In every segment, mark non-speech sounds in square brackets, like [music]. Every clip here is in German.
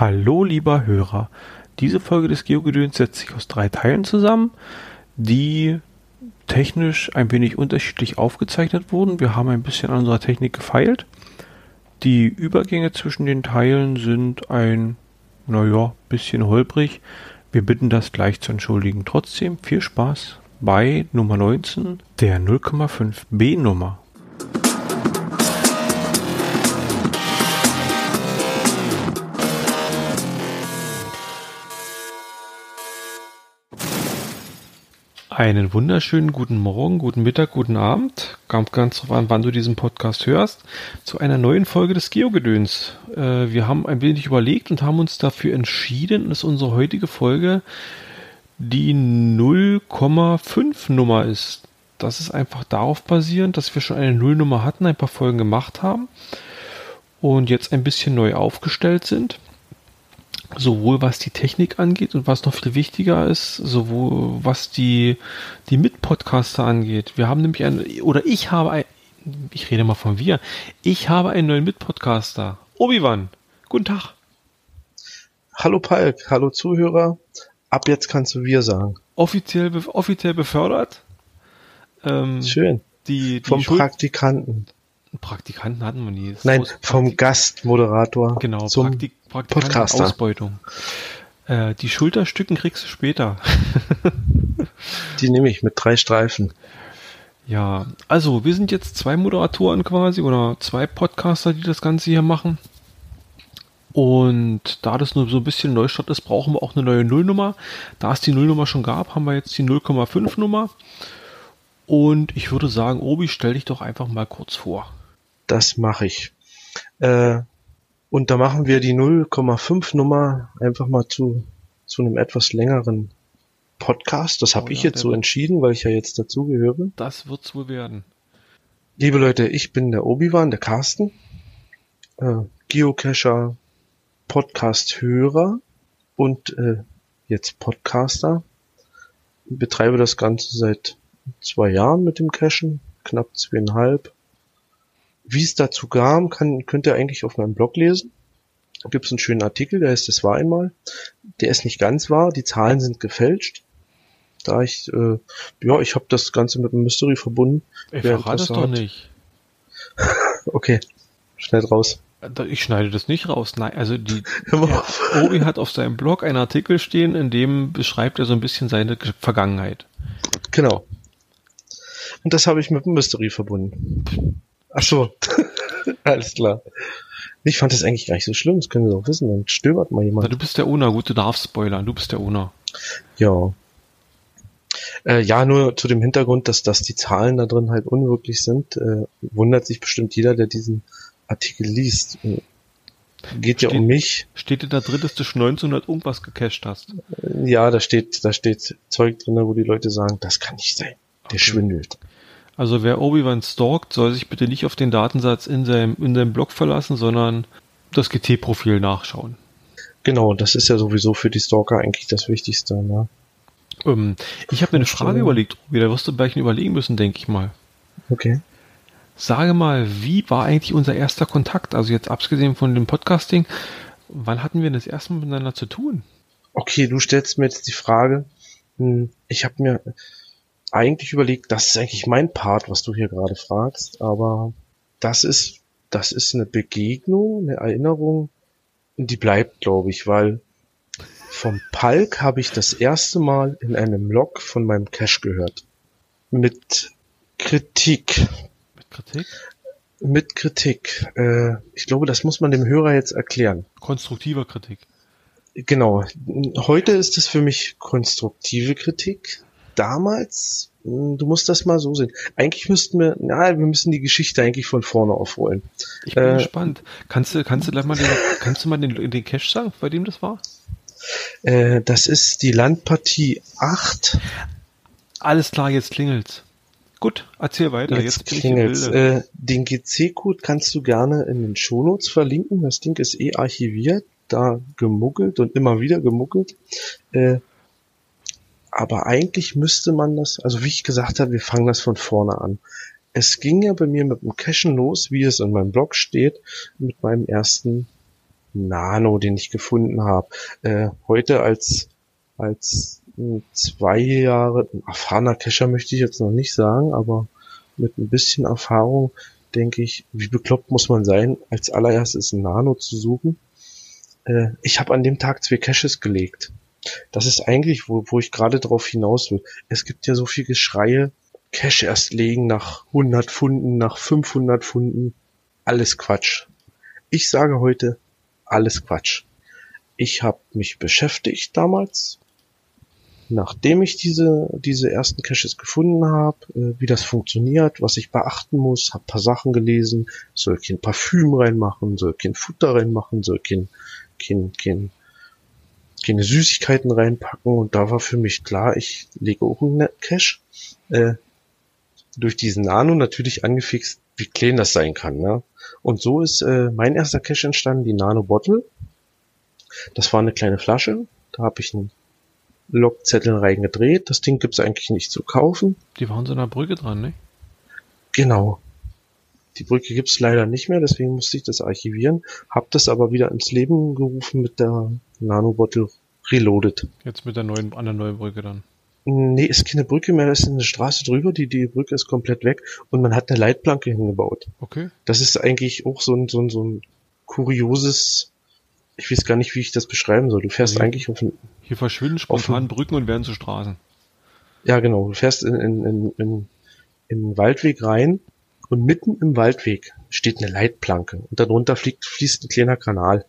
Hallo lieber Hörer. Diese Folge des Geogedöns setzt sich aus drei Teilen zusammen, die technisch ein wenig unterschiedlich aufgezeichnet wurden. Wir haben ein bisschen an unserer Technik gefeilt. Die Übergänge zwischen den Teilen sind ein, naja, bisschen holprig. Wir bitten das gleich zu entschuldigen. Trotzdem viel Spaß bei Nummer 19, der 0,5 B-Nummer. Einen wunderschönen guten Morgen, guten Mittag, guten Abend. Kommt ganz drauf an, wann du diesen Podcast hörst. Zu einer neuen Folge des Geogedöns. Äh, wir haben ein wenig überlegt und haben uns dafür entschieden, dass unsere heutige Folge die 0,5 Nummer ist. Das ist einfach darauf basierend, dass wir schon eine Nullnummer hatten, ein paar Folgen gemacht haben und jetzt ein bisschen neu aufgestellt sind sowohl was die Technik angeht und was noch viel wichtiger ist, sowohl was die, die Mitpodcaster angeht. Wir haben nämlich ein, oder ich habe ein, ich rede mal von wir, ich habe einen neuen Mitpodcaster. Obi-Wan, guten Tag. Hallo Palk, hallo Zuhörer. Ab jetzt kannst du wir sagen. Offiziell, offiziell befördert. Ähm, Schön. Die, die Vom Schuld Praktikanten. Praktikanten hatten wir nie. Nein, vom Gastmoderator. Genau, zum Praktik Podcaster. Ausbeutung. Äh, die Schulterstücken kriegst du später. [laughs] die nehme ich mit drei Streifen. Ja, also wir sind jetzt zwei Moderatoren quasi oder zwei Podcaster, die das Ganze hier machen. Und da das nur so ein bisschen Neustart ist, brauchen wir auch eine neue Nullnummer. Da es die Nullnummer schon gab, haben wir jetzt die 0,5 Nummer. Und ich würde sagen, Obi, stell dich doch einfach mal kurz vor. Das mache ich. Äh, und da machen wir die 0,5 Nummer einfach mal zu, zu einem etwas längeren Podcast. Das habe oh, ich jetzt so entschieden, weil ich ja jetzt dazugehöre. Das wird's wohl werden. Liebe Leute, ich bin der Obi-Wan, der Carsten, äh, Geocacher, Podcast-Hörer und äh, jetzt Podcaster. Ich betreibe das Ganze seit zwei Jahren mit dem Cachen, knapp zweieinhalb. Wie es dazu kam, kann, könnt ihr eigentlich auf meinem Blog lesen. Da gibt es einen schönen Artikel, der heißt, es war einmal. Der ist nicht ganz wahr, die Zahlen sind gefälscht. Da ich, äh, ja, ich habe das Ganze mit einem Mystery verbunden. Ich verrate es doch nicht. [laughs] okay, schnell raus. Ich schneide das nicht raus. Nein, also die [laughs] Obi hat auf seinem Blog einen Artikel stehen, in dem beschreibt er so ein bisschen seine Vergangenheit. Genau. Und das habe ich mit einem Mystery verbunden. Ach so. [laughs] Alles klar. Ich fand das eigentlich gar nicht so schlimm, das können Sie doch wissen, dann stöbert mal jemand. Na, du bist der Owner, gut, du darfst spoilern, du bist der Owner. Ja. Äh, ja, nur zu dem Hintergrund, dass, dass die Zahlen da drin halt unwirklich sind, äh, wundert sich bestimmt jeder, der diesen Artikel liest. Äh, geht steht, ja um mich. Steht da drin, dass du schon 1900 irgendwas gecached hast? Ja, da steht, da steht Zeug drin, wo die Leute sagen, das kann nicht sein. Der okay. schwindelt. Also wer Obi-Wan stalkt, soll sich bitte nicht auf den Datensatz in seinem, in seinem Blog verlassen, sondern das GT-Profil nachschauen. Genau, das ist ja sowieso für die Stalker eigentlich das Wichtigste. Ne? Ähm, ich habe mir eine Frage überlegt, Obi, da wirst du gleich überlegen müssen, denke ich mal. Okay. Sage mal, wie war eigentlich unser erster Kontakt? Also jetzt abgesehen von dem Podcasting, wann hatten wir das erste Mal miteinander zu tun? Okay, du stellst mir jetzt die Frage. Hm, ich habe mir, eigentlich überlegt, das ist eigentlich mein Part, was du hier gerade fragst, aber das ist, das ist eine Begegnung, eine Erinnerung, die bleibt, glaube ich, weil vom Palk habe ich das erste Mal in einem Log von meinem Cache gehört. Mit Kritik. Mit Kritik? Mit Kritik. Äh, ich glaube, das muss man dem Hörer jetzt erklären. Konstruktiver Kritik. Genau. Heute ist es für mich konstruktive Kritik damals, hm, du musst das mal so sehen. Eigentlich müssten wir, na, wir müssen die Geschichte eigentlich von vorne aufrollen. Ich bin äh, gespannt. Kannst du, kannst du gleich mal den, [laughs] kannst du mal den, den Cache sagen, bei dem das war? Äh, das ist die Landpartie 8. Alles klar, jetzt klingelt's. Gut, erzähl weiter. Jetzt, jetzt klingelt's. Äh, den GC-Code kannst du gerne in den Shownotes verlinken. Das Ding ist eh archiviert, da gemuggelt und immer wieder gemuggelt. Äh, aber eigentlich müsste man das, also wie ich gesagt habe, wir fangen das von vorne an. Es ging ja bei mir mit dem Cashen los, wie es in meinem Blog steht, mit meinem ersten Nano, den ich gefunden habe. Äh, heute als als zwei Jahre erfahrener Cacher möchte ich jetzt noch nicht sagen, aber mit ein bisschen Erfahrung denke ich, wie bekloppt muss man sein, als allererstes ein Nano zu suchen. Äh, ich habe an dem Tag zwei Caches gelegt. Das ist eigentlich, wo, wo ich gerade drauf hinaus will. Es gibt ja so viel Geschreie, Cache erst legen nach 100 Funden, nach 500 Funden. Alles Quatsch. Ich sage heute, alles Quatsch. Ich habe mich beschäftigt damals nachdem ich diese, diese ersten Caches gefunden habe, äh, wie das funktioniert, was ich beachten muss, habe paar Sachen gelesen, soll kein Parfüm reinmachen, soll kein Futter reinmachen, soll kein, kein, kein, keine Süßigkeiten reinpacken und da war für mich klar, ich lege auch einen Cache. Äh, durch diesen Nano natürlich angefixt, wie klein das sein kann. Ne? Und so ist äh, mein erster Cache entstanden, die Nano Bottle. Das war eine kleine Flasche. Da habe ich einen Logzettel reingedreht. Das Ding gibt's eigentlich nicht zu kaufen. Die waren so einer Brücke dran, ne? Genau. Die Brücke gibt's leider nicht mehr, deswegen musste ich das archivieren. Hab das aber wieder ins Leben gerufen mit der Nanobottle Reloaded. Jetzt mit der neuen, an der neuen Brücke dann. Nee, ist keine Brücke mehr, da ist eine Straße drüber, die, die Brücke ist komplett weg und man hat eine Leitplanke hingebaut. Okay. Das ist eigentlich auch so ein, so ein, so ein kurioses ich weiß gar nicht, wie ich das beschreiben soll. Du fährst also eigentlich auf ein, Hier verschwinden spontan Brücken und werden zu Straßen. Ja, genau. Du fährst in, in, in, in, in den Waldweg rein und mitten im Waldweg steht eine Leitplanke und darunter fliegt, fließt ein kleiner Kanal.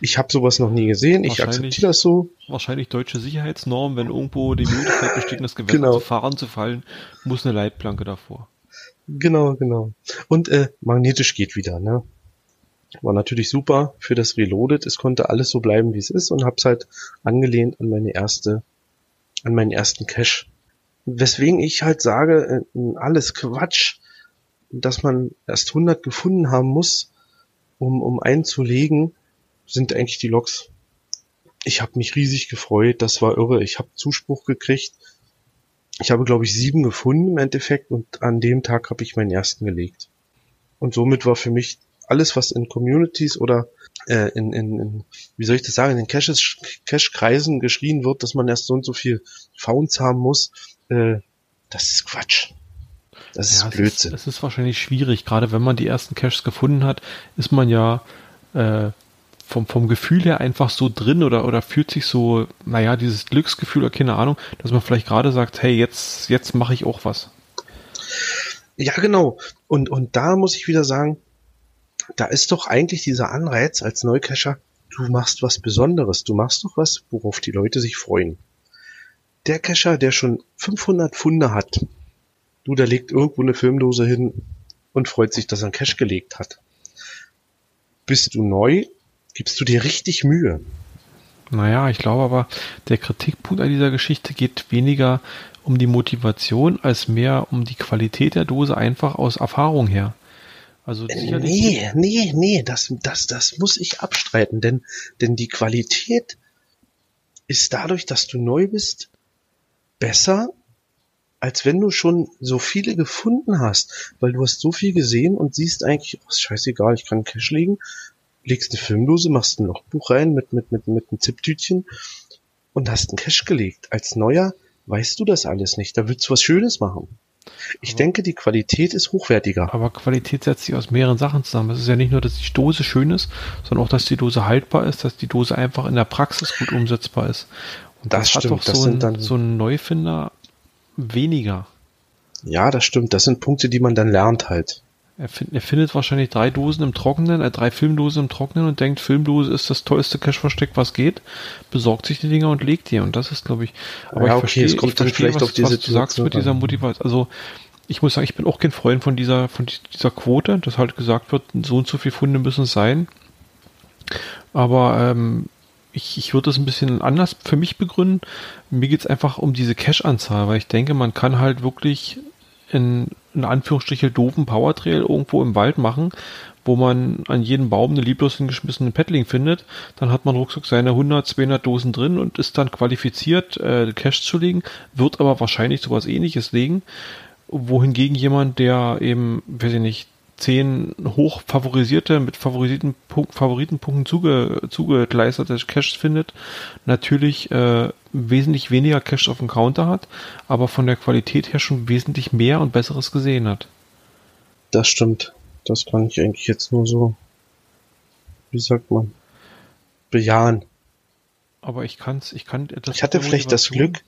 Ich habe sowas noch nie gesehen, ich akzeptiere das so. Wahrscheinlich deutsche Sicherheitsnorm, wenn irgendwo die Möglichkeit besteht, das Gewässer genau. zu fahren zu fallen, muss eine Leitplanke davor. Genau, genau. Und äh, magnetisch geht wieder, ne? War natürlich super für das Reloaded. Es konnte alles so bleiben, wie es ist und hab's halt angelehnt an meine erste, an meinen ersten Cache. Weswegen ich halt sage, äh, alles Quatsch, dass man erst 100 gefunden haben muss, um, um einzulegen, sind eigentlich die Loks. Ich habe mich riesig gefreut, das war irre. Ich habe Zuspruch gekriegt. Ich habe, glaube ich, sieben gefunden im Endeffekt und an dem Tag habe ich meinen ersten gelegt. Und somit war für mich alles, was in Communities oder äh, in, in, in, wie soll ich das sagen, in den Caches, Cache-Kreisen geschrien wird, dass man erst so und so viel Founds haben muss, äh, das ist Quatsch. Das ja, ist Blödsinn. Es ist, ist, wahrscheinlich schwierig, gerade wenn man die ersten Caches gefunden hat, ist man ja äh, vom, vom Gefühl her einfach so drin oder, oder fühlt sich so, naja, dieses Glücksgefühl oder keine Ahnung, dass man vielleicht gerade sagt, hey, jetzt, jetzt mache ich auch was. Ja, genau. Und, und da muss ich wieder sagen, da ist doch eigentlich dieser Anreiz als Neucacher, du machst was Besonderes, du machst doch was, worauf die Leute sich freuen. Der Cacher, der schon 500 Funde hat, du, der legt irgendwo eine Filmdose hin und freut sich, dass er einen Cache gelegt hat. Bist du neu, gibst du dir richtig Mühe. Naja, ich glaube aber, der Kritikpunkt an dieser Geschichte geht weniger um die Motivation als mehr um die Qualität der Dose einfach aus Erfahrung her. Also nee, nee, nee, das, das, das muss ich abstreiten, denn, denn die Qualität ist dadurch, dass du neu bist, besser, als wenn du schon so viele gefunden hast, weil du hast so viel gesehen und siehst eigentlich, oh, ist scheißegal, ich kann Cash legen, legst eine Filmdose, machst ein Logbuch rein mit, mit, mit, mit einem Zipptütchen und hast einen Cash gelegt. Als Neuer weißt du das alles nicht, da willst du was Schönes machen. Ich aber, denke, die Qualität ist hochwertiger. Aber Qualität setzt sich aus mehreren Sachen zusammen. Es ist ja nicht nur, dass die Dose schön ist, sondern auch, dass die Dose haltbar ist, dass die Dose einfach in der Praxis gut umsetzbar ist. Und das, das stimmt. Hat doch so, ein, dann, so ein Neufinder weniger. Ja, das stimmt. Das sind Punkte, die man dann lernt halt. Er, find, er findet wahrscheinlich drei Dosen im Trockenen, äh, drei Filmdosen im Trockenen und denkt, Filmdose ist das tollste Cache-Versteck, was geht, besorgt sich die Dinger und legt die. Und das ist, glaube ich, aber ja, ich okay, verstehe, es kommt ich verstehe, vielleicht was, auf diese was du sagst mit dieser Motivation. Also, ich muss sagen, ich bin auch kein Freund von dieser, von dieser Quote, dass halt gesagt wird, so und so viele Funde müssen es sein. Aber ähm, ich, ich würde das ein bisschen anders für mich begründen. Mir geht es einfach um diese Cache-Anzahl, weil ich denke, man kann halt wirklich in, in Anführungsstriche doofen Powertrail irgendwo im Wald machen, wo man an jedem Baum eine lieblos hingeschmissene Paddling findet, dann hat man ruckzuck seine 100, 200 Dosen drin und ist dann qualifiziert, äh, Cash zu legen, wird aber wahrscheinlich sowas ähnliches legen, wohingegen jemand, der eben, weiß ich nicht, zehn hoch favorisierte, mit favorisierten Favoritenpunkten zuge, zugeleistete Caches findet, natürlich äh, wesentlich weniger Caches auf dem Counter hat, aber von der Qualität her schon wesentlich mehr und Besseres gesehen hat. Das stimmt. Das kann ich eigentlich jetzt nur so, wie sagt man, bejahen. Aber ich kann's, ich kann. Ich hatte vielleicht das Glück,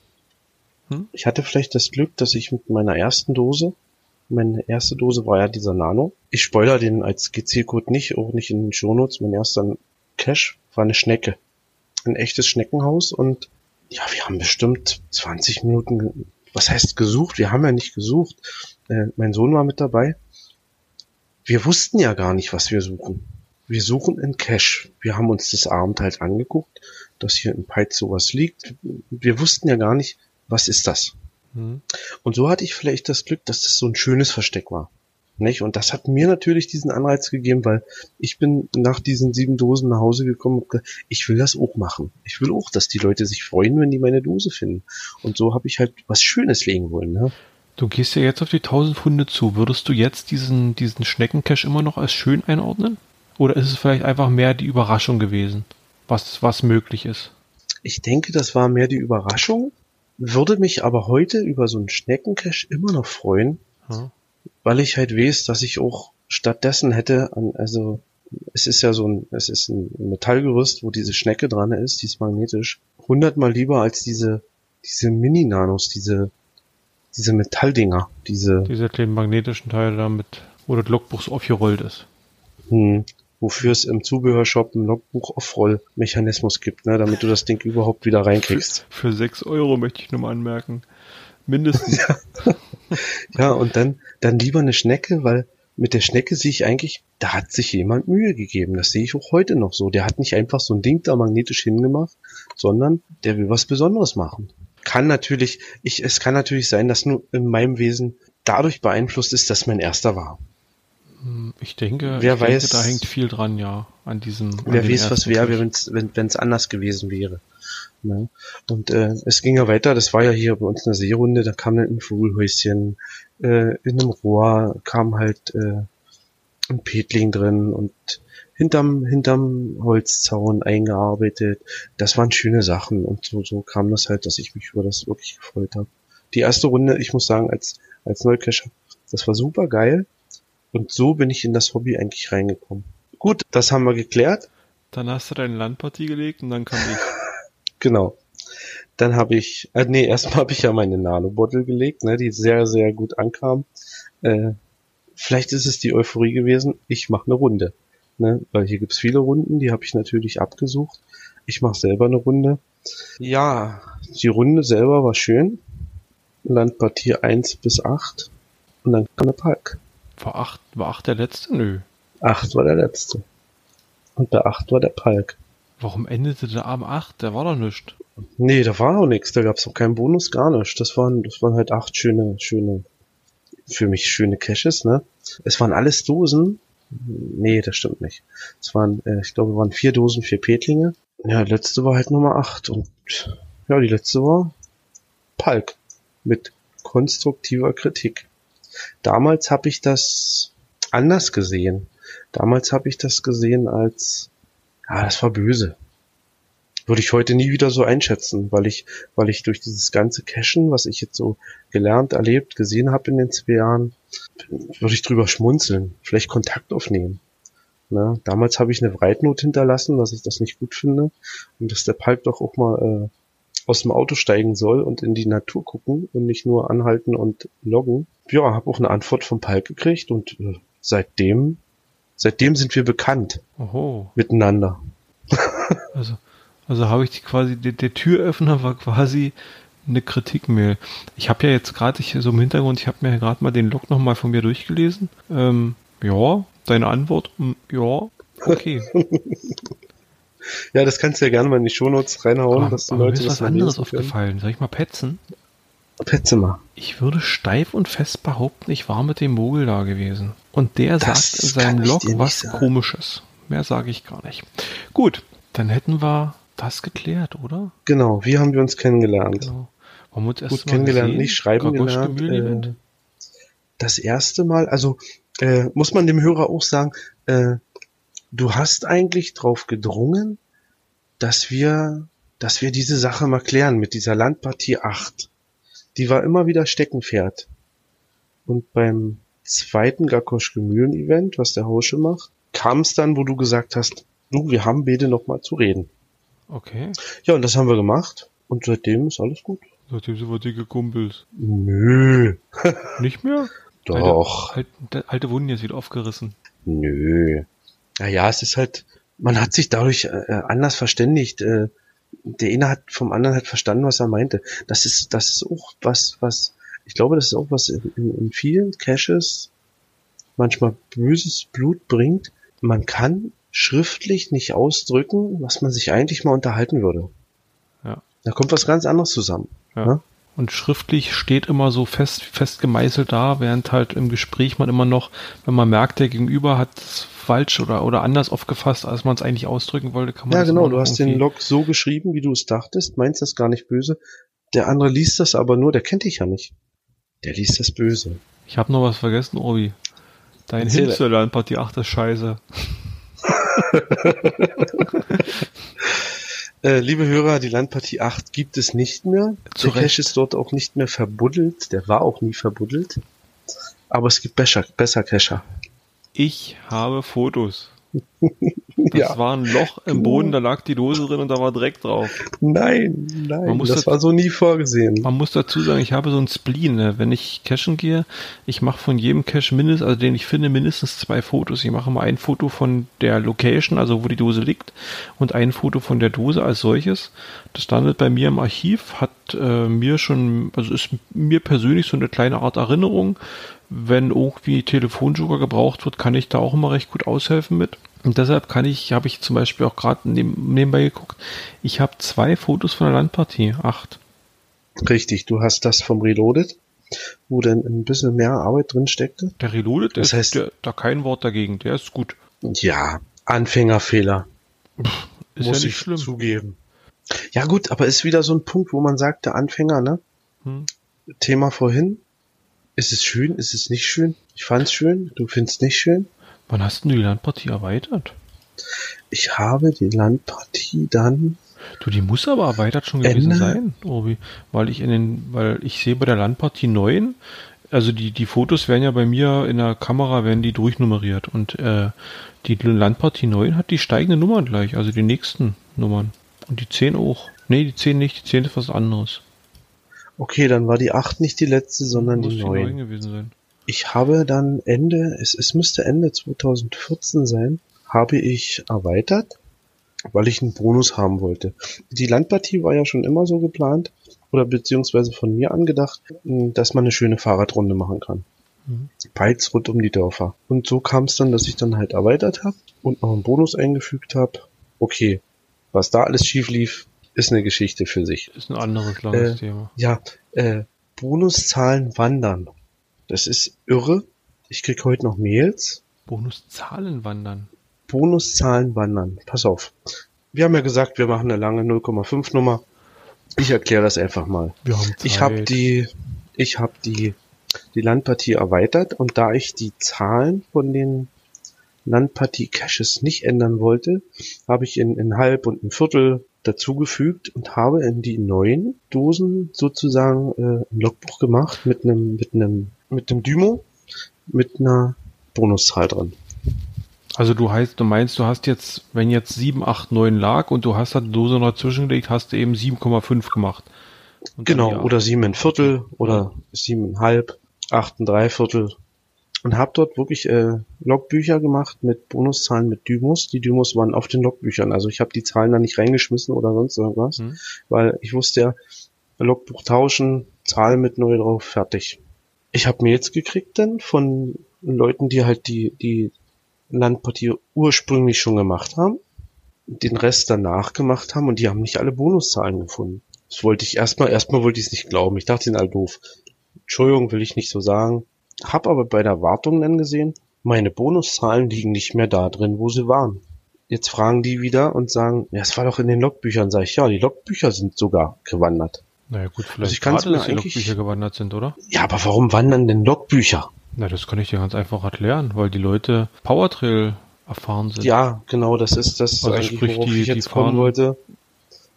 hm? ich hatte vielleicht das Glück, dass ich mit meiner ersten Dose, meine erste Dose war ja dieser Nano. Ich spoiler den als GC-Code nicht, auch nicht in den Shownotes. Mein erster Cache war eine Schnecke. Ein echtes Schneckenhaus und ja, wir haben bestimmt 20 Minuten, was heißt gesucht? Wir haben ja nicht gesucht. Äh, mein Sohn war mit dabei. Wir wussten ja gar nicht, was wir suchen. Wir suchen in Cache. Wir haben uns das Abend halt angeguckt, dass hier in Peitz sowas liegt. Wir wussten ja gar nicht, was ist das? Mhm. Und so hatte ich vielleicht das Glück, dass das so ein schönes Versteck war. Nicht? Und das hat mir natürlich diesen Anreiz gegeben, weil ich bin nach diesen sieben Dosen nach Hause gekommen und gesagt, ich will das auch machen. Ich will auch, dass die Leute sich freuen, wenn die meine Dose finden. Und so habe ich halt was Schönes legen wollen. Ne? Du gehst ja jetzt auf die 1000 Funde zu. Würdest du jetzt diesen, diesen Schneckencash immer noch als schön einordnen? Oder ist es vielleicht einfach mehr die Überraschung gewesen, was, was möglich ist? Ich denke, das war mehr die Überraschung, würde mich aber heute über so einen Schneckencash immer noch freuen, hm. weil ich halt weiß, dass ich auch stattdessen hätte, an, also es ist ja so ein, es ist ein Metallgerüst, wo diese Schnecke dran ist, die ist magnetisch, hundertmal lieber als diese, diese Mini-Nanos, diese, diese Metalldinger, diese. Diese kleinen magnetischen Teile damit, wo das Logbuch so aufgerollt ist. Hm wofür es im Zubehörshop einen Logbuch-Off-Roll-Mechanismus gibt, ne, damit du das Ding überhaupt wieder reinkriegst. Für, für 6 Euro möchte ich nur mal anmerken. Mindestens. [laughs] ja, und dann, dann lieber eine Schnecke, weil mit der Schnecke sehe ich eigentlich, da hat sich jemand Mühe gegeben. Das sehe ich auch heute noch so. Der hat nicht einfach so ein Ding da magnetisch hingemacht, sondern der will was Besonderes machen. Kann natürlich, ich, es kann natürlich sein, dass nur in meinem Wesen dadurch beeinflusst ist, dass mein erster war. Hm, ich denke, wer ich weiß, denke, da hängt viel dran, ja, an diesem. An wer weiß, was wäre, wenn es anders gewesen wäre. Ne? Und äh, es ging ja weiter, das war ja hier bei uns eine Seerunde, da kam dann ein Vogelhäuschen, äh, in einem Rohr kam halt äh, ein Petling drin und hinterm, hinterm Holzzaun eingearbeitet. Das waren schöne Sachen und so, so kam das halt, dass ich mich über das wirklich gefreut habe. Die erste Runde, ich muss sagen, als, als Neucacher, das war super geil. Und so bin ich in das Hobby eigentlich reingekommen. Gut, das haben wir geklärt. Dann hast du deine Landpartie gelegt und dann kam ich. [laughs] genau. Dann habe ich, äh, nee, erstmal habe ich ja meine Nano-Bottle gelegt, ne, die sehr, sehr gut ankam. Äh, vielleicht ist es die Euphorie gewesen, ich mache eine Runde. Ne, weil hier gibt's viele Runden, die habe ich natürlich abgesucht. Ich mache selber eine Runde. Ja, die Runde selber war schön. Landpartie 1 bis 8 und dann kam der Park. War acht, war acht der letzte? Nö. Acht war der letzte. Und bei acht war der Palk. Warum endete der am acht? Der war doch nichts. Nee, da war auch nichts. Da gab's auch keinen Bonus, gar nichts. Das waren, das waren halt acht schöne, schöne, für mich schöne Caches, ne? Es waren alles Dosen. Nee, das stimmt nicht. Es waren, äh, ich glaube, waren vier Dosen, vier Petlinge. Ja, letzte war halt Nummer acht. Und ja, die letzte war Palk. Mit konstruktiver Kritik. Damals habe ich das anders gesehen. Damals habe ich das gesehen als, ja, das war böse. Würde ich heute nie wieder so einschätzen, weil ich, weil ich durch dieses ganze Cashen, was ich jetzt so gelernt, erlebt, gesehen habe in den zwei Jahren, würde ich drüber schmunzeln, vielleicht Kontakt aufnehmen. Ne? Damals habe ich eine Breitnot hinterlassen, dass ich das nicht gut finde und dass der Palk doch auch mal äh, aus dem Auto steigen soll und in die Natur gucken und nicht nur anhalten und loggen. Ja, habe auch eine Antwort vom Palk gekriegt und äh, seitdem, seitdem sind wir bekannt Oho. miteinander. [laughs] also, also habe ich quasi, der, der Türöffner war quasi eine Kritikmail. Ich habe ja jetzt gerade so im Hintergrund, ich habe mir gerade mal den Log nochmal von mir durchgelesen. Ähm, ja, deine Antwort, hm, ja, okay. [laughs] Ja, das kannst du ja gerne mal in die Shownotes reinhauen, aber, dass die Leute mir ist das was anderes aufgefallen. Soll ich mal petzen? Petze mal. Ich würde steif und fest behaupten, ich war mit dem Mogel da gewesen. Und der das sagt in seinem Log was komisches. Mehr sage ich gar nicht. Gut, dann hätten wir das geklärt, oder? Genau, wie haben wir uns kennengelernt? Genau. Wir uns erst Gut kennengelernt, gesehen? nicht schreiben gelernt. Äh, das erste Mal, also äh, muss man dem Hörer auch sagen, äh, du hast eigentlich drauf gedrungen, dass wir, dass wir diese Sache mal klären mit dieser Landpartie 8. Die war immer wieder Steckenpferd. Und beim zweiten Gakoschke Mühlen Event, was der Hausche macht, kam es dann, wo du gesagt hast, du, wir haben beide noch mal zu reden. Okay. Ja, und das haben wir gemacht. Und seitdem ist alles gut. Seitdem sind wir dicke Kumpels. Nö. Nicht mehr? [laughs] Doch. Alte, alte, alte Wunden jetzt wieder aufgerissen. Nö. Naja, es ist halt, man hat sich dadurch äh, anders verständigt. Äh, der eine hat vom anderen halt verstanden, was er meinte. Das ist, das ist auch was, was, ich glaube, das ist auch was in, in, in vielen Caches manchmal böses Blut bringt. Man kann schriftlich nicht ausdrücken, was man sich eigentlich mal unterhalten würde. Ja. Da kommt was ganz anderes zusammen. Ja. Ne? Und schriftlich steht immer so fest, fest gemeißelt da, während halt im Gespräch man immer noch, wenn man merkt, der Gegenüber hat es falsch oder, oder anders aufgefasst, als man es eigentlich ausdrücken wollte, kann man Ja, genau. Du hast den Log so geschrieben, wie du es dachtest, meinst das gar nicht böse. Der andere liest das aber nur, der kennt dich ja nicht. Der liest das böse. Ich habe noch was vergessen, Obi. Dein Erzähle. Hinsterland-Partie, ach, das scheiße. [laughs] [laughs] Äh, liebe Hörer, die Landpartie 8 gibt es nicht mehr. Zu der Recht. Cache ist dort auch nicht mehr verbuddelt. Der war auch nie verbuddelt. Aber es gibt besser, besser Cacher. Ich habe Fotos. Das Ja. war ein Loch im Boden, da lag die Dose drin und da war Dreck drauf. Nein, nein, Man muss das das- war so nie vorgesehen. Man muss dazu sagen, ich habe so ein Spleen. Ne? Wenn ich cachen gehe, ich mache von jedem Cache mindestens, also den ich finde, mindestens zwei Fotos. Ich mache mal ein Foto von der Location, also wo die Dose liegt, und ein Foto von der Dose als solches. Das landet bei mir im Archiv, hat äh, mir schon, also ist mir persönlich so eine kleine Art Erinnerung. Wenn irgendwie Telefonjoker gebraucht wird, kann ich da auch immer recht gut aushelfen mit. Und deshalb kann ich, habe ich zum Beispiel auch gerade neben, nebenbei geguckt, ich habe zwei Fotos von der Landpartie, acht. Richtig, du hast das vom Reloaded, wo dann ein bisschen mehr Arbeit drin steckte. Der Reloaded Das ist heißt- der, da kein Wort dagegen, der ist gut. Ja, Anfängerfehler. Ist muss ja nicht ich schlimm. zugeben. Ja gut, aber ist wieder so ein Punkt, wo man sagt, der Anfänger, ne? Hm. Thema vorhin. Ist es schön? Ist es nicht schön? Ich fand's schön. Du findest nicht schön? Wann hast du die Landpartie erweitert? Ich habe die Landpartie dann. Du, die muss aber erweitert schon gewesen Ende? sein, Obi, weil ich in den, weil ich sehe bei der Landpartie 9, also die, die Fotos werden ja bei mir in der Kamera, werden die durchnummeriert und äh, die Landpartie 9 hat die steigenden Nummern gleich, also die nächsten Nummern. Und die 10 auch. Nee, die 10 nicht, die 10 ist was anderes. Okay, dann war die 8 nicht die letzte, sondern Muss die die 9. 9 gewesen sein. Ich habe dann Ende, es, es müsste Ende 2014 sein, habe ich erweitert, weil ich einen Bonus haben wollte. Die Landpartie war ja schon immer so geplant, oder beziehungsweise von mir angedacht, mh, dass man eine schöne Fahrradrunde machen kann. Mhm. Peits rund um die Dörfer. Und so kam es dann, dass ich dann halt erweitert habe und noch einen Bonus eingefügt habe. Okay, was da alles schief lief, ist eine Geschichte für sich. Ist ein anderes langes Äh, Thema. Ja, äh, Bonuszahlen wandern. Das ist irre. Ich krieg heute noch Mails. Bonuszahlen wandern. Bonuszahlen wandern. Pass auf. Wir haben ja gesagt, wir machen eine lange 0,5 Nummer. Ich erkläre das einfach mal. Wir haben Zeit. Ich habe die, ich habe die, die Landpartie erweitert und da ich die Zahlen von den Landpartie Caches nicht ändern wollte, habe ich in, in halb und ein Viertel dazugefügt und habe in die neuen Dosen sozusagen äh, ein Logbuch gemacht mit einem mit einem mit einem Dymo mit einer Bonuszahl drin. Also du heißt, du meinst, du hast jetzt, wenn jetzt 7, 8, 9 lag und du hast da die Dose noch zwischengelegt, hast du eben 7,5 gemacht. Und Genau, oder sieben ein Viertel oder sieben halb, acht ein Dreiviertel. Und habe dort wirklich äh, Logbücher gemacht mit Bonuszahlen mit Dymos. Die Dymos waren auf den Logbüchern. Also ich habe die Zahlen da nicht reingeschmissen oder sonst irgendwas, Hm. weil ich wusste ja, Logbuch tauschen, Zahl mit neu drauf, fertig. Ich habe Mails gekriegt dann von Leuten, die halt die, die Landpartie ursprünglich schon gemacht haben, den Rest danach gemacht haben und die haben nicht alle Bonuszahlen gefunden. Das wollte ich erstmal, erstmal wollte ich es nicht glauben. Ich dachte, die sind alle doof. Entschuldigung, will ich nicht so sagen. Hab aber bei der Wartung dann gesehen, meine Bonuszahlen liegen nicht mehr da drin, wo sie waren. Jetzt fragen die wieder und sagen, ja, es war doch in den Logbüchern. Sag ich, ja, die Logbücher sind sogar gewandert. Naja gut, Also vielleicht ich kann's gerade, dass die Logbücher gewandert sind, oder? Ja, aber warum wandern denn Logbücher? Na, das kann ich dir ganz einfach erklären, weil die Leute Powertrail erfahren sind. Ja, genau, das ist das Also eigentlich, sprich, worauf die- ich die jetzt kommen fahren- wollte.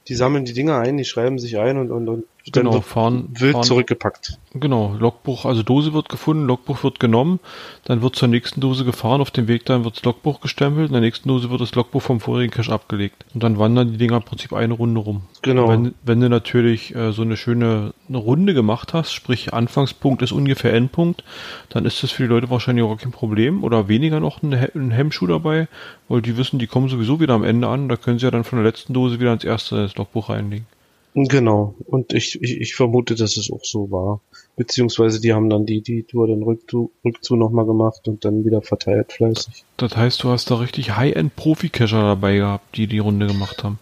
Die sammeln die Dinger ein, die schreiben sich ein und, und, und dann Genau, wird fahren, wild fahren zurückgepackt. Genau, Logbuch, also Dose wird gefunden, Logbuch wird genommen, dann wird zur nächsten Dose gefahren, auf dem Weg dann wird das Logbuch gestempelt, in der nächsten Dose wird das Logbuch vom vorigen Cache abgelegt. Und dann wandern die Dinger im Prinzip eine Runde rum. Genau. Wenn, wenn du natürlich äh, so eine schöne eine Runde gemacht hast, sprich Anfangspunkt ist ungefähr Endpunkt, dann ist das für die Leute wahrscheinlich auch kein Problem oder weniger noch ein, He- ein Hemmschuh dabei, weil die wissen, die kommen sowieso wieder am Ende an, da können sie ja dann von der letzten Dose wieder ins erste das Logbuch reinlegen. Genau. Und ich, ich, ich vermute, dass es auch so war. Beziehungsweise die haben dann die, die Tour den Rückzu, Rückzu nochmal gemacht und dann wieder verteilt fleißig. Das heißt, du hast da richtig High-End-Profi-Cacher dabei gehabt, die die Runde gemacht haben.